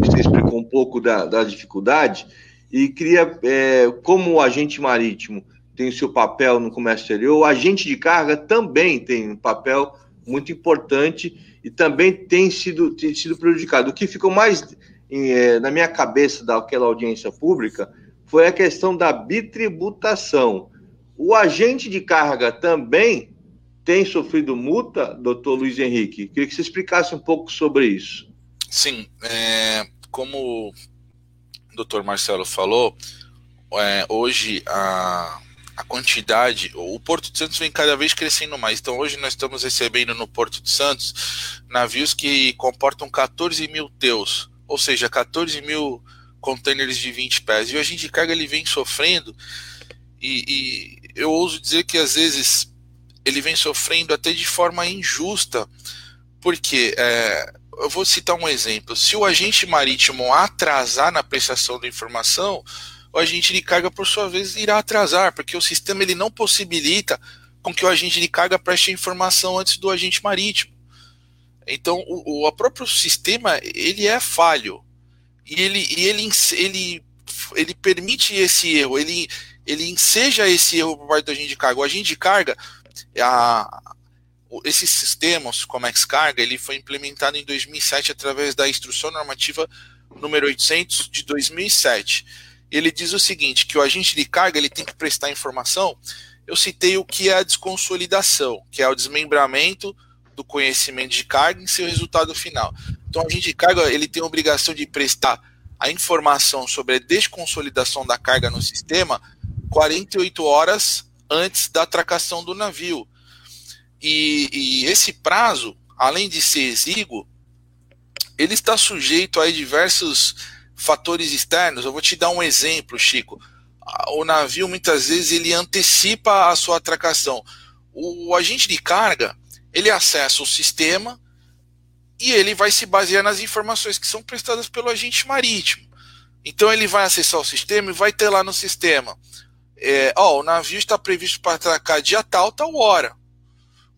S1: você explicou um pouco da, da dificuldade, e queria, é, como o agente marítimo tem o seu papel no comércio exterior, o agente de carga também tem um papel muito importante e também tem sido, tem sido prejudicado. O que ficou mais na minha cabeça daquela audiência pública foi a questão da bitributação. O agente de carga também tem sofrido multa, doutor Luiz Henrique? Queria que você explicasse um pouco sobre isso.
S3: Sim, é, como o doutor Marcelo falou, é, hoje a, a quantidade, o Porto de Santos vem cada vez crescendo mais. Então hoje nós estamos recebendo no Porto de Santos navios que comportam 14 mil teus, ou seja, 14 mil containers de 20 pés. E o agente de carga ele vem sofrendo e, e eu ouso dizer que às vezes ele vem sofrendo até de forma injusta, porque é, eu vou citar um exemplo: se o agente marítimo atrasar na prestação da informação, o agente de carga, por sua vez, irá atrasar, porque o sistema ele não possibilita com que o agente de carga preste a informação antes do agente marítimo. Então, o, o próprio sistema ele é falho e ele, e ele, ele, ele permite esse erro, ele, ele enseja esse erro por parte do agente de carga. O agente de carga, a, esse sistema, o Comex Carga, ele foi implementado em 2007 através da Instrução Normativa número 800 de 2007. Ele diz o seguinte, que o agente de carga ele tem que prestar informação. Eu citei o que é a desconsolidação, que é o desmembramento do conhecimento de carga em seu resultado final. Então, o agente de carga ele tem a obrigação de prestar a informação sobre a desconsolidação da carga no sistema 48 horas antes da atracação do navio. E, e esse prazo, além de ser exíguo, ele está sujeito a diversos fatores externos. Eu vou te dar um exemplo, Chico. O navio muitas vezes ele antecipa a sua atracação. O agente de carga ele acessa o sistema e ele vai se basear nas informações que são prestadas pelo agente marítimo. Então ele vai acessar o sistema e vai ter lá no sistema é, ó, o navio está previsto para atracar dia tal, tal hora.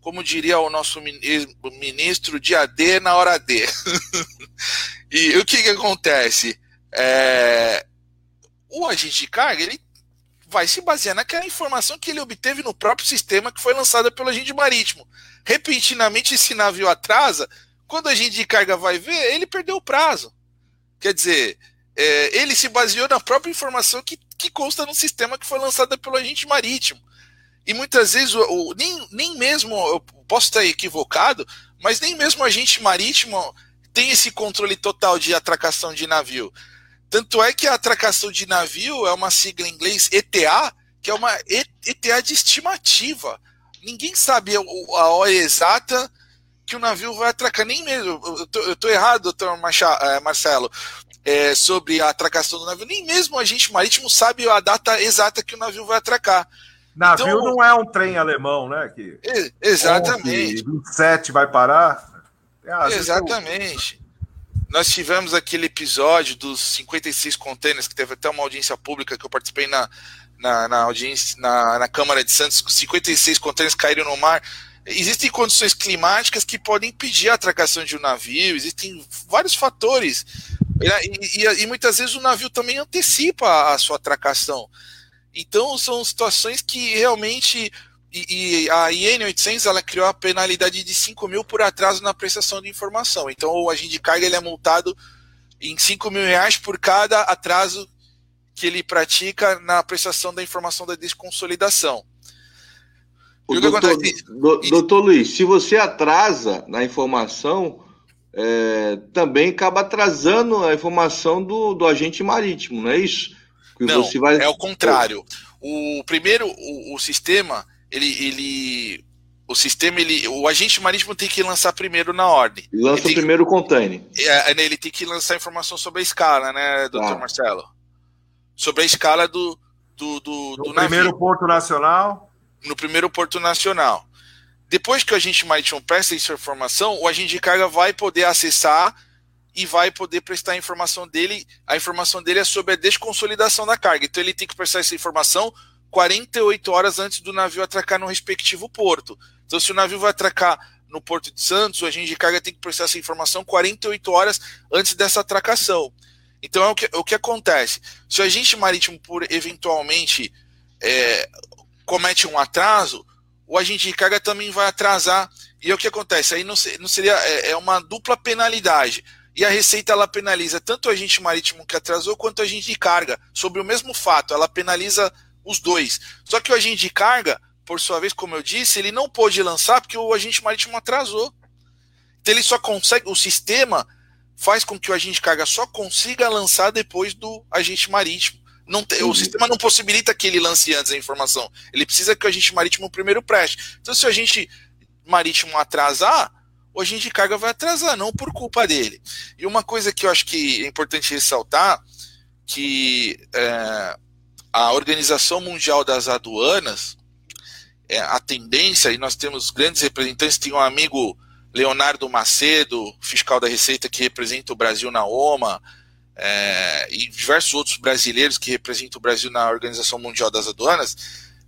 S3: Como diria o nosso ministro, dia D na hora D. e o que, que acontece? É, o agente de carga ele vai se basear naquela informação que ele obteve no próprio sistema que foi lançada pelo agente marítimo. Repentinamente, esse navio atrasa, quando a agente de carga vai ver, ele perdeu o prazo. Quer dizer, é, ele se baseou na própria informação que, que consta no sistema que foi lançado pelo agente marítimo. E muitas vezes, o, o, nem, nem mesmo, eu posso estar equivocado, mas nem mesmo agente marítimo tem esse controle total de atracação de navio. Tanto é que a atracação de navio é uma sigla em inglês ETA, que é uma ETA de estimativa. Ninguém sabe a hora exata que o navio vai atracar, nem mesmo. Eu estou errado, doutor eh, Marcelo é, sobre a atracação do navio. Nem mesmo o agente marítimo sabe a data exata que o navio vai atracar.
S2: Navio então, não é um trem alemão, né? Que
S3: exatamente.
S2: 27 vai parar.
S3: É, exatamente. Nós tivemos aquele episódio dos 56 containers, que teve até uma audiência pública que eu participei na, na, na audiência na, na Câmara de Santos. 56 containers caíram no mar. Existem condições climáticas que podem impedir a atracação de um navio, existem vários fatores e, e, e, muitas vezes o navio também antecipa a sua atracação. Então são situações que realmente. E, e a IN 800 ela criou a penalidade de 5 mil por atraso na prestação de informação. Então o agente de carga ele é multado em 5 mil reais por cada atraso que ele pratica na prestação da informação da desconsolidação.
S1: O doutor, do, doutor Luiz, se você atrasa na informação, é, também acaba atrasando a informação do, do agente marítimo, não é isso?
S3: Que não, vai... é o contrário. O primeiro, o, o, sistema, ele, ele, o sistema, ele, o agente marítimo tem que lançar primeiro na ordem.
S1: Lança o primeiro que, container.
S3: É, né, ele tem que lançar informação sobre a escala, né, doutor ah. Marcelo? Sobre a escala do, do, do,
S2: no do primeiro porto nacional.
S3: No primeiro porto nacional. Depois que o agente marítimo presta essa informação, o agente de carga vai poder acessar e vai poder prestar a informação dele. A informação dele é sobre a desconsolidação da carga. Então ele tem que prestar essa informação 48 horas antes do navio atracar no respectivo porto. Então, se o navio vai atracar no Porto de Santos, o agente de carga tem que prestar essa informação 48 horas antes dessa atracação. Então é o que, o que acontece. Se o agente marítimo, por eventualmente, é, comete um atraso, o agente de carga também vai atrasar. E é o que acontece? Aí não, não seria. É, é, uma dupla penalidade. E a Receita ela penaliza tanto o agente marítimo que atrasou quanto o agente de carga, sobre o mesmo fato. Ela penaliza os dois. Só que o agente de carga, por sua vez, como eu disse, ele não pôde lançar porque o agente marítimo atrasou. Então ele só consegue. O sistema faz com que o agente carga só consiga lançar depois do agente marítimo. Não tem. O sistema não possibilita que ele lance antes a informação. Ele precisa que o agente marítimo primeiro preste. Então, se o agente marítimo atrasar, o agente de carga vai atrasar, não por culpa dele. E uma coisa que eu acho que é importante ressaltar, que é, a Organização Mundial das Aduanas, é, a tendência, e nós temos grandes representantes, tem um amigo Leonardo Macedo, fiscal da Receita, que representa o Brasil na OMA, é, e diversos outros brasileiros que representam o Brasil na Organização Mundial das Aduanas,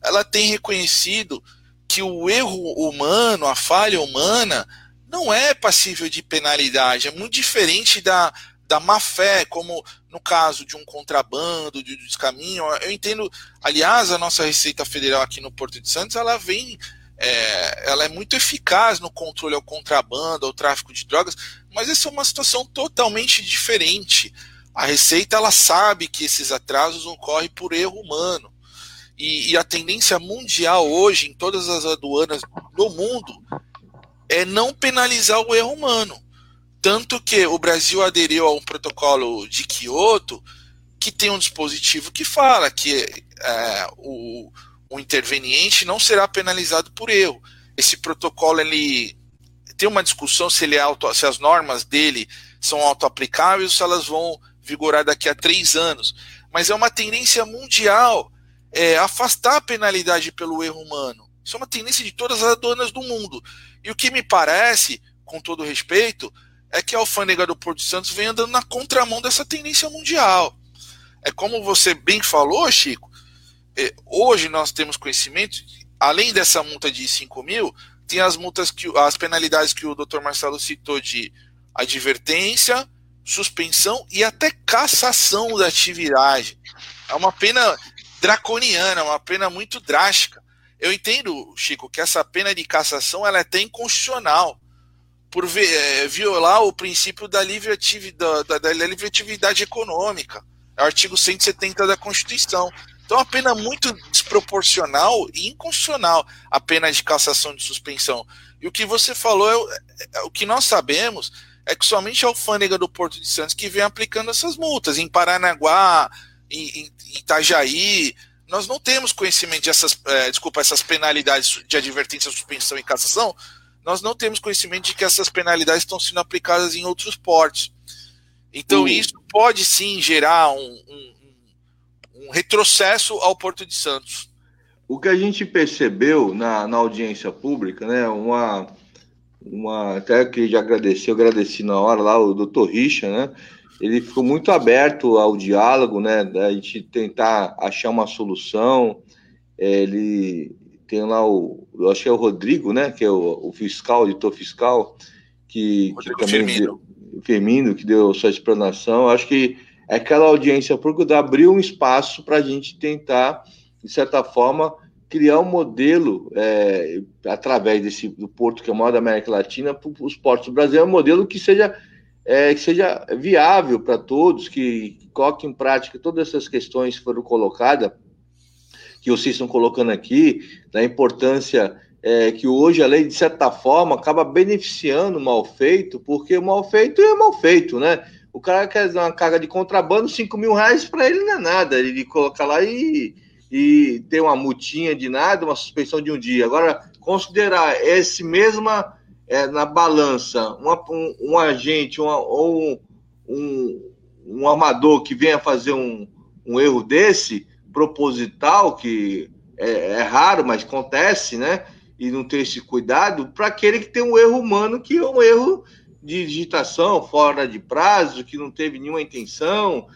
S3: ela tem reconhecido que o erro humano, a falha humana, não é passível de penalidade, é muito diferente da, da má fé, como no caso de um contrabando, de um descaminho. Eu entendo, aliás, a nossa Receita Federal aqui no Porto de Santos, ela vem, é, ela é muito eficaz no controle ao contrabando, ao tráfico de drogas, mas essa é uma situação totalmente diferente. A Receita ela sabe que esses atrasos ocorrem por erro humano. E, e a tendência mundial hoje, em todas as aduanas do mundo, é não penalizar o erro humano. Tanto que o Brasil aderiu a um protocolo de Kyoto que tem um dispositivo que fala que é, o, o interveniente não será penalizado por erro. Esse protocolo ele tem uma discussão se, ele é auto, se as normas dele são autoaplicáveis ou se elas vão vigorar daqui a três anos. Mas é uma tendência mundial é, afastar a penalidade pelo erro humano. Isso é uma tendência de todas as aduanas do mundo. E o que me parece, com todo respeito, é que a alfândega do Porto Santos vem andando na contramão dessa tendência mundial. É como você bem falou, Chico, hoje nós temos conhecimento, além dessa multa de 5 mil, tem as multas que as penalidades que o Dr. Marcelo citou de advertência, suspensão e até cassação da atividade. É uma pena draconiana, uma pena muito drástica. Eu entendo, Chico, que essa pena de cassação ela é até inconstitucional por é, violar o princípio da livre, atividade, da, da livre atividade econômica. É o artigo 170 da Constituição. Então, é uma pena muito desproporcional e inconstitucional a pena de cassação de suspensão. E o que você falou, é, é, o que nós sabemos é que somente a alfândega do Porto de Santos que vem aplicando essas multas. Em Paranaguá, em, em Itajaí, nós não temos conhecimento dessas, é, desculpa, essas penalidades de advertência, suspensão e cassação, nós não temos conhecimento de que essas penalidades estão sendo aplicadas em outros portos. Então, isso pode sim gerar um, um, um, retrocesso ao Porto de Santos.
S1: O que a gente percebeu na, na audiência pública, né, uma, uma até que já agradeci, eu agradeci na hora lá o doutor Richa, né, ele ficou muito aberto ao diálogo, né, da gente tentar achar uma solução. Ele tem lá o, eu acho que é o Rodrigo, né, que é o, o fiscal, editor fiscal, que, que também Firmino. Deu, Firmino, que deu sua explanação. Acho que aquela audiência pública abriu um espaço para a gente tentar, de certa forma, criar um modelo é, através desse do porto que é o maior da América Latina para os portos do Brasil, é um modelo que seja é, que seja viável para todos, que, que coloque em prática todas essas questões que foram colocadas, que vocês estão colocando aqui, da importância é, que hoje a lei, de certa forma, acaba beneficiando o mal feito, porque o mal feito é mal feito, né? O cara quer uma carga de contrabando, 5 mil reais para ele não é nada, ele coloca lá e, e tem uma multinha de nada, uma suspensão de um dia. Agora, considerar esse mesma é, na balança uma, um, um, agente uma, ou um, um, armador que venha fazer um, um erro desse, proposital, que é, é, raro, mas acontece, né? E não tem esse cuidado, para aquele que tem um erro humano, que é um erro digitação fora de prazo, que não teve nenhuma intenção.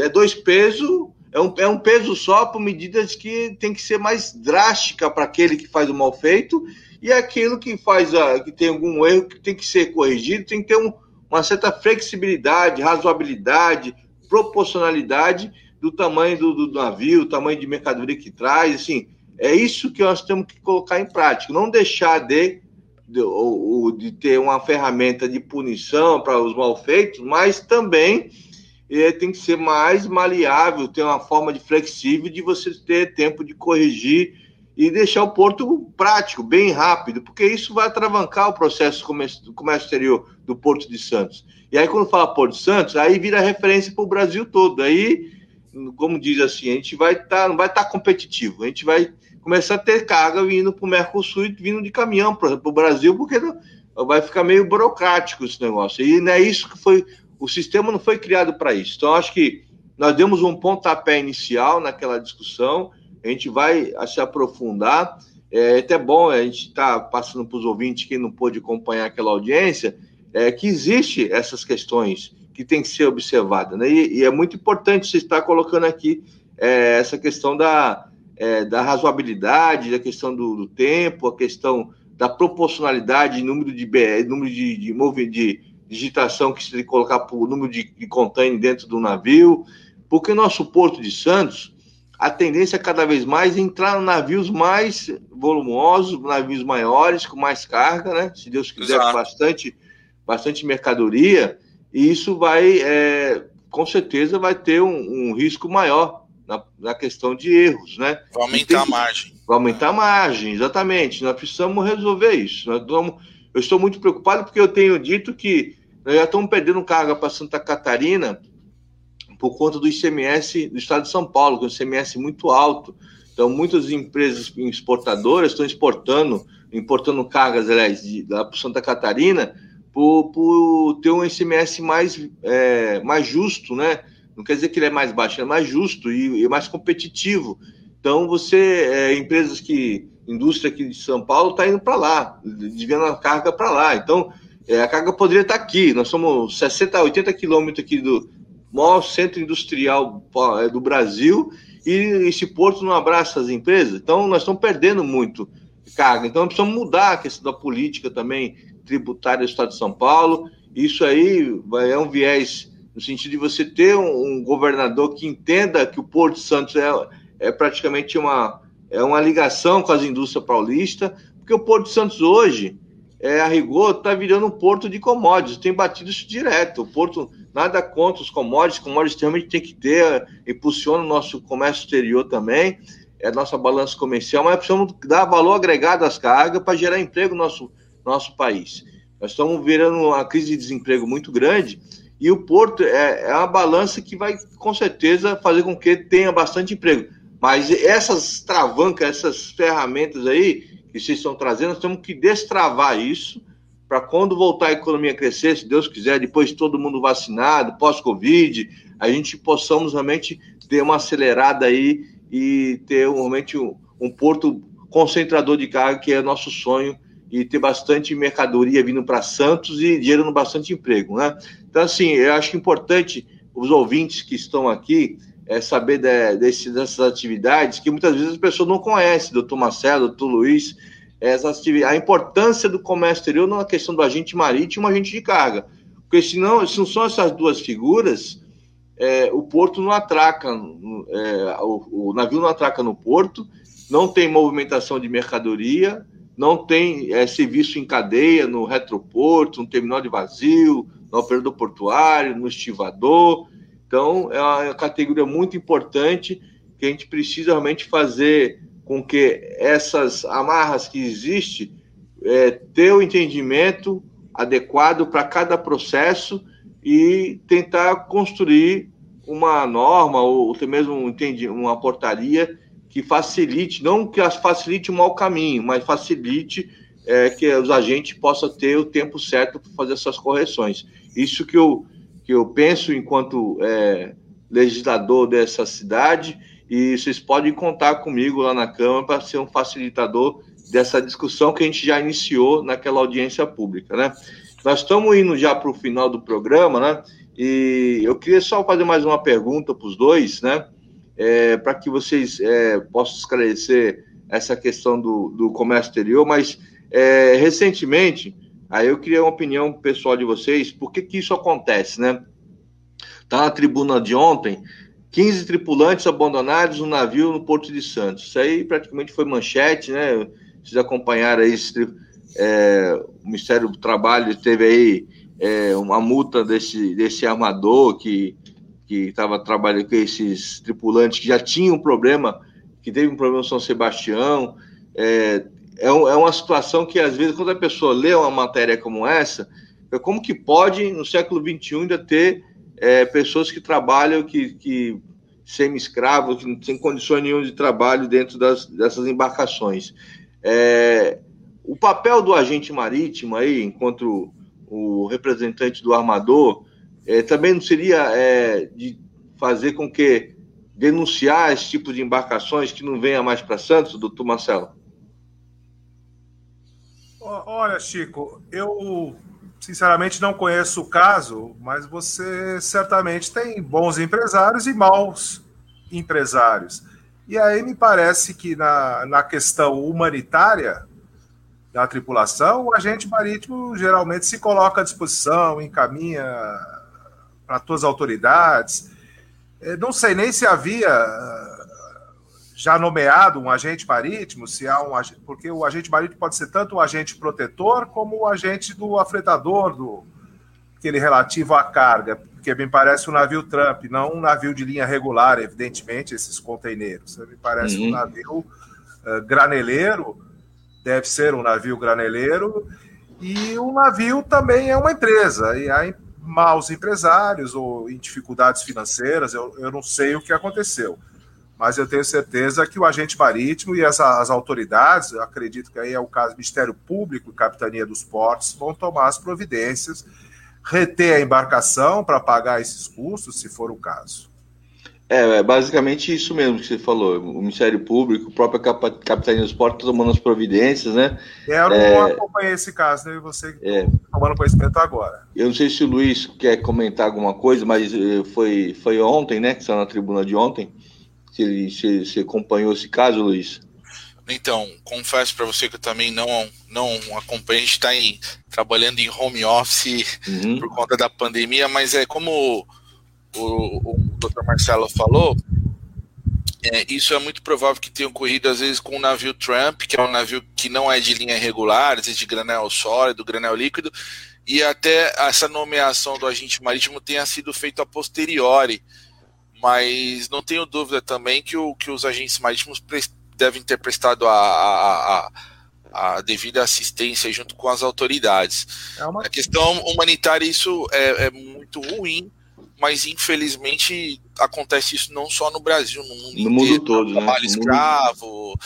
S1: É dois pesos, é um, é um peso só por medidas que tem que ser mais drástica para aquele que faz o mal feito e aquilo que faz a, que tem algum erro que tem que ser corrigido, tem que ter um, uma certa flexibilidade, razoabilidade, proporcionalidade do tamanho do, do navio, tamanho de mercadoria que traz, assim, é isso que nós temos que colocar em prática, não deixar de, de, de ter uma ferramenta de punição para os malfeitos, mas também é, tem que ser mais maleável, ter uma forma de flexível de você ter tempo de corrigir e deixar o porto prático, bem rápido, porque isso vai atravancar o processo do comércio, comércio exterior do Porto de Santos. E aí, quando fala Porto de Santos, aí vira referência para o Brasil todo. Aí, como diz assim, a gente vai estar, tá, não vai estar tá competitivo, a gente vai começar a ter carga vindo para o Mercosul e vindo de caminhão para o Brasil, porque vai ficar meio burocrático esse negócio. E não é isso que foi. O sistema não foi criado para isso. Então, acho que nós demos um pontapé inicial naquela discussão, a gente vai se aprofundar. É até bom a gente estar tá passando para os ouvintes, quem não pôde acompanhar aquela audiência, é, que existe essas questões que tem que ser observadas. Né? E, e, é muito importante você estar colocando aqui é, essa questão da, é, da razoabilidade, da questão do, do, tempo, a questão da proporcionalidade, número de, número de, de, de, digitação que se tem que colocar por número de, de container dentro do navio, porque o nosso Porto de Santos, a tendência é cada vez mais entrar em navios mais volumosos, navios maiores, com mais carga, né? Se Deus quiser, Exato. bastante, bastante mercadoria, e isso vai, é, com certeza, vai ter um, um risco maior na, na, questão de erros, né?
S3: Vai aumentar a margem.
S1: Vai aumentar a margem, exatamente. Nós precisamos resolver isso. Nós vamos, eu estou muito preocupado porque eu tenho dito que nós já estamos perdendo carga para Santa Catarina por conta do ICMS do estado de São Paulo, que é um ICMS muito alto. Então, muitas empresas exportadoras estão exportando, importando cargas, aliás, de, lá para Santa Catarina, por, por, ter um ICMS mais, é, mais justo, né? Não quer dizer que ele é mais baixo, é mais justo e, e mais competitivo. Então, você, é, empresas que, indústria aqui de São Paulo está indo para lá, desviando a carga para lá. Então, é, a carga poderia estar tá aqui. Nós somos 60, 80 quilômetros aqui do, maior centro industrial é, do Brasil e esse porto não abraça as empresas. Então, nós estamos perdendo muito carga. Então, precisamos mudar a questão da política também tributária do Estado de São Paulo. Isso aí é um viés no sentido de você ter um, um governador que entenda que o Porto Santos é, é praticamente uma, é uma ligação com as indústrias paulistas, porque o Porto Santos hoje, é, a rigor, está virando um porto de commodities, tem batido isso direto. O porto Nada contra os commodities, commodities realmente tem que ter, impulsiona o nosso comércio exterior também, é nossa balança comercial, mas precisamos dar valor agregado às cargas para gerar emprego no nosso, nosso país. Nós estamos virando uma crise de desemprego muito grande e o porto é, é uma balança que vai, com certeza, fazer com que tenha bastante emprego. Mas essas travancas, essas ferramentas aí que vocês estão trazendo, nós temos que destravar isso para quando voltar a economia a crescer, se Deus quiser, depois de todo mundo vacinado, pós-Covid, a gente possamos realmente ter uma acelerada aí e ter realmente um, um porto concentrador de carga, que é nosso sonho, e ter bastante mercadoria vindo para Santos e gerando bastante emprego, né? Então, assim, eu acho importante os ouvintes que estão aqui é, saber de, desse, dessas atividades que muitas vezes as pessoas não conhecem, doutor Marcelo, doutor Luiz, essas a importância do comércio exterior na questão do agente marítimo e agente de carga. Porque senão, se não são essas duas figuras, é, o porto não atraca, é, o, o, navio não atraca no porto, não tem movimentação de mercadoria, não tem é, serviço em cadeia no retroporto, no terminal de vazio, no operador portuário, no estivador. Então, é uma categoria muito importante que a gente precisa realmente fazer com que essas amarras que existem é, ter o entendimento adequado para cada processo e tentar construir uma norma ou até mesmo uma portaria que facilite, não que as facilite o mau caminho, mas facilite é, que os agentes possam ter o tempo certo para fazer essas correções. Isso que eu, que eu penso enquanto é, legislador dessa cidade e vocês podem contar comigo lá na Câmara para ser um facilitador dessa discussão que a gente já iniciou naquela audiência pública, né? Nós estamos indo já para o final do programa, né? E eu queria só fazer mais uma pergunta para os dois, né? É, para que vocês é, possam esclarecer essa questão do, do comércio exterior, mas é, recentemente, aí eu queria uma opinião pessoal de vocês, por que, que isso acontece, né? Tá na tribuna de ontem, 15 tripulantes abandonados no navio no Porto de Santos. Isso aí praticamente foi manchete, né? Vocês acompanharam aí, é, o Ministério do Trabalho teve aí é, uma multa desse, desse armador que que estava trabalhando com esses tripulantes que já tinham um problema, que teve um problema no São Sebastião. É, é, um, é uma situação que, às vezes, quando a pessoa lê uma matéria como essa, é como que pode, no século XXI, ainda ter é, pessoas que trabalham, que, que semi-escravos, que não têm condições nenhuma de trabalho dentro das, dessas embarcações. É, o papel do agente marítimo aí, enquanto o representante do armador, é, também não seria é, de fazer com que denunciar esse tipo de embarcações que não venha mais para Santos, doutor Marcelo?
S2: Olha, Chico, eu sinceramente não conheço o caso, mas você certamente tem bons empresários e maus empresários. E aí me parece que na, na questão humanitária da tripulação, o agente marítimo geralmente se coloca à disposição, encaminha para todas as autoridades. É, não sei nem se havia já nomeado um agente marítimo, se há um porque o agente marítimo pode ser tanto o agente protetor como o agente do afretador, do aquele relativo à carga, porque me parece um navio Trump, não um navio de linha regular, evidentemente, esses containeiros. Me parece uhum. um navio uh, graneleiro, deve ser um navio graneleiro, e o navio também é uma empresa, e há maus empresários ou em dificuldades financeiras, eu, eu não sei o que aconteceu mas eu tenho certeza que o agente marítimo e as, as autoridades, acredito que aí é o caso do Ministério Público e Capitania dos Portos, vão tomar as providências, reter a embarcação para pagar esses custos, se for o caso.
S1: É, é basicamente isso mesmo que você falou. O Ministério Público, a própria Capitania dos Portos tomando as providências, né?
S2: É, eu não é, acompanhei esse caso, né? Você é, tomando conhecimento agora.
S1: Eu não sei se o Luiz quer comentar alguma coisa, mas eh, foi, foi ontem, né? Que saiu na tribuna de ontem se, se, se acompanhou esse caso, Luiz?
S3: Então, confesso para você que eu também não, não acompanho, a gente está trabalhando em home office uhum. por conta da pandemia, mas é como o, o, o Dr. Marcelo falou, é, isso é muito provável que tenha ocorrido às vezes com o navio Trump, que é um navio que não é de linha regular, vezes de granel sólido, granel líquido, e até essa nomeação do agente marítimo tenha sido feita a posteriori mas não tenho dúvida também que, o, que os agentes marítimos devem ter prestado a, a, a, a, devida assistência junto com as autoridades. É uma... A questão humanitária, isso é, é, muito ruim, mas infelizmente acontece isso não só no Brasil, no mundo
S1: no inteiro. Mundo todo,
S3: né? Trabalho escravo,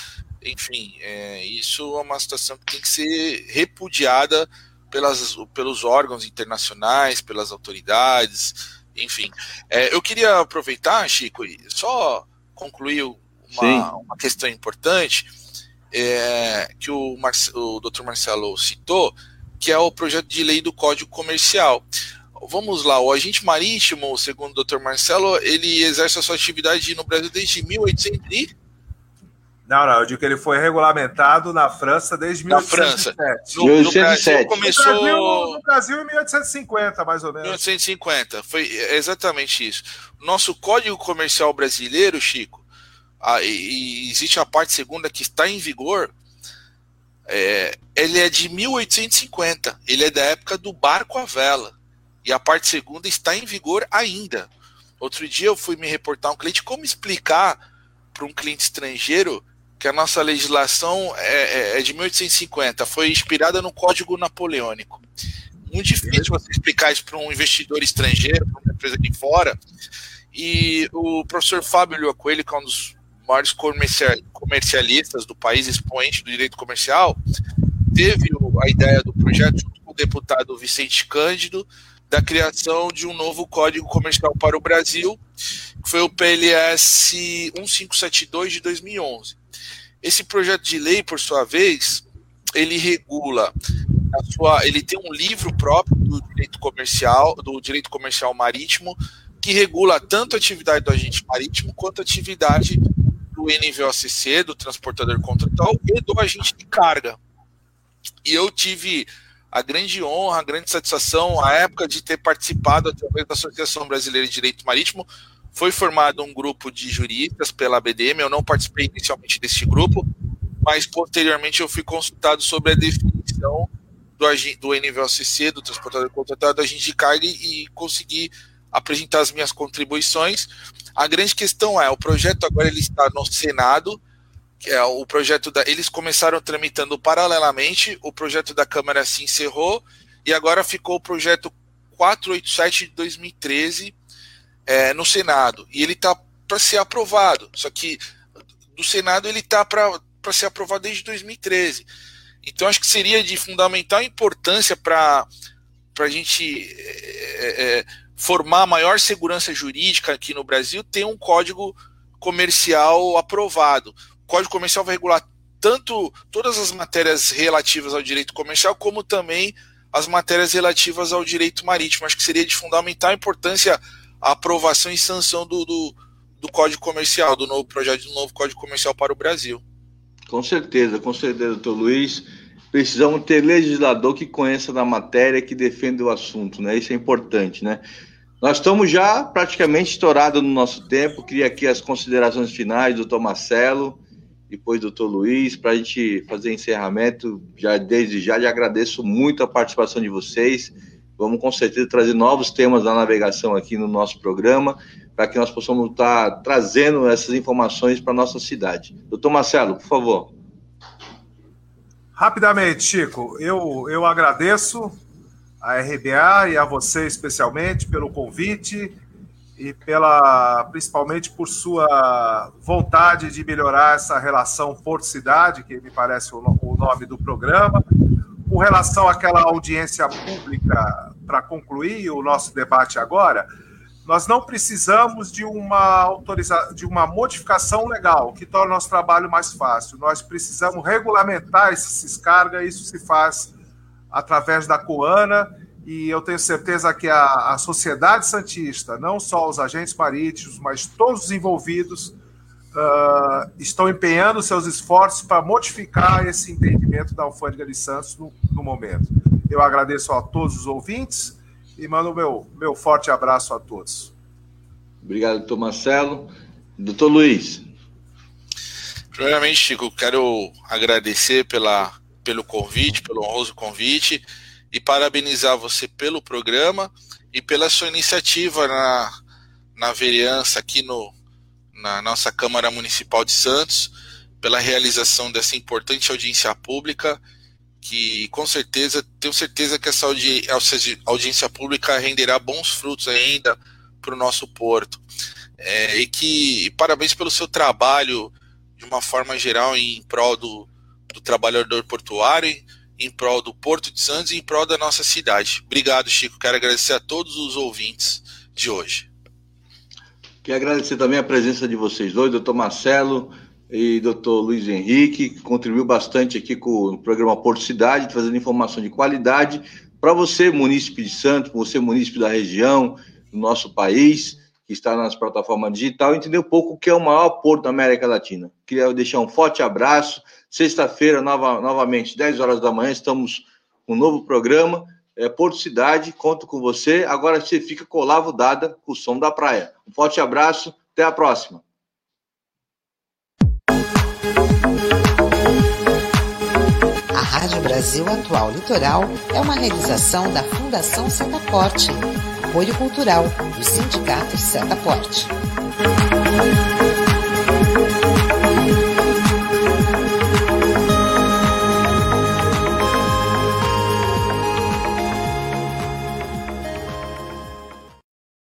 S3: enfim, é, isso é uma situação que tem que ser repudiada pelas, pelos órgãos internacionais, pelas autoridades enfim. É, eu queria aproveitar, Chico, e só concluir uma, uma questão importante é, que o, Marce, o Dr. Marcelo citou, que é o projeto de lei do Código Comercial. Vamos lá, o agente marítimo, segundo o Dr. Marcelo, ele exerce a sua atividade no Brasil desde 1800
S2: não, não, eu digo que ele foi regulamentado na França desde na 1807. França. No,
S1: 1807.
S3: começou...
S2: No Brasil, no Brasil, em 1850, mais ou menos.
S3: 1850, foi exatamente isso. Nosso Código Comercial Brasileiro, Chico, a, e, existe a parte segunda que está em vigor, é, ele é de 1850, ele é da época do barco à vela. E a parte segunda está em vigor ainda. Outro dia eu fui me reportar um cliente como explicar para um cliente estrangeiro que a nossa legislação é, é, é de 1850, foi inspirada no Código Napoleônico. Muito difícil você explicar isso para um investidor estrangeiro, para uma empresa de fora. E o professor Fábio Lua Coelho, que é um dos maiores comercialistas do país, expoente do direito comercial, teve a ideia do projeto junto com o deputado Vicente Cândido da criação de um novo Código Comercial para o Brasil, que foi o PLS 1572 de 2011. Esse projeto de lei, por sua vez, ele regula sua, ele tem um livro próprio do direito comercial, do direito comercial marítimo, que regula tanto a atividade do agente marítimo quanto a atividade do NVOCC, do transportador contratual e do agente de carga. E eu tive a grande honra, a grande satisfação, a época de ter participado através da Associação Brasileira de Direito Marítimo foi formado um grupo de juristas pela BDM, eu não participei inicialmente desse grupo, mas posteriormente eu fui consultado sobre a definição do, do NVOCC, do transportador contratado do agente de carga, e consegui apresentar as minhas contribuições. A grande questão é, o projeto agora ele está no Senado, é o projeto da. Eles começaram tramitando paralelamente, o projeto da Câmara se encerrou, e agora ficou o projeto 487 de 2013 é, no Senado e ele está para ser aprovado. Só que do Senado ele está para ser aprovado desde 2013. Então acho que seria de fundamental importância para a gente é, é, formar maior segurança jurídica aqui no Brasil, ter um código comercial aprovado. O código comercial vai regular tanto todas as matérias relativas ao direito comercial, como também as matérias relativas ao direito marítimo. Acho que seria de fundamental importância a aprovação e sanção do, do, do Código Comercial, do novo projeto do novo Código Comercial para o Brasil.
S1: Com certeza, com certeza, doutor Luiz. Precisamos ter legislador que conheça da matéria, que defenda o assunto, né? Isso é importante, né? Nós estamos já praticamente estourados no nosso tempo. Queria aqui as considerações finais, doutor Marcelo, depois doutor Luiz, para a gente fazer encerramento. Já desde já, já agradeço muito a participação de vocês. Vamos com certeza trazer novos temas da navegação aqui no nosso programa para que nós possamos estar trazendo essas informações para a nossa cidade. Doutor Marcelo, por favor.
S2: Rapidamente, Chico, eu, eu agradeço a RBA e a você especialmente pelo convite e pela principalmente por sua vontade de melhorar essa relação Porto-Cidade, que me parece o, o nome do programa. Com relação àquela audiência pública, para concluir o nosso debate agora, nós não precisamos de uma autoriza... de uma modificação legal que torne nosso trabalho mais fácil. Nós precisamos regulamentar esses cargas, isso se faz através da Coana, e eu tenho certeza que a, a sociedade santista, não só os agentes marítimos, mas todos os envolvidos, uh, estão empenhando seus esforços para modificar esse entendimento da alfândega de Santos no, no momento. Eu agradeço a todos os ouvintes e mando meu, meu forte abraço a todos.
S1: Obrigado, doutor Marcelo. Doutor Luiz.
S3: Primeiramente, Chico, quero agradecer pela, pelo convite, pelo honroso convite, e parabenizar você pelo programa e pela sua iniciativa na, na vereança aqui no, na nossa Câmara Municipal de Santos, pela realização dessa importante audiência pública que com certeza, tenho certeza que essa audi audiência pública renderá bons frutos ainda para o nosso porto. É, e que e parabéns pelo seu trabalho de uma forma geral em prol do, do trabalhador portuário, em prol do Porto de Santos e em prol da nossa cidade. Obrigado, Chico. Quero agradecer a todos os ouvintes de hoje.
S1: Quero agradecer também a presença de vocês dois, doutor Marcelo, e doutor Luiz Henrique, que contribuiu bastante aqui com o programa Porto Cidade, trazendo informação de qualidade para você, munícipe de Santos, você, munícipe da região, do nosso país, que está nas plataformas digitais, entender um pouco o que é o maior porto da América Latina. Queria deixar um forte abraço. Sexta-feira, nova, novamente, 10 horas da manhã, estamos com um novo programa. É, Porto Cidade, conto com você. Agora você fica com Dada, com o som da praia. Um forte abraço, até a próxima.
S5: Rádio Brasil Atual Litoral é uma realização da Fundação Setaporte, apoio cultural do Sindicato Setaporte.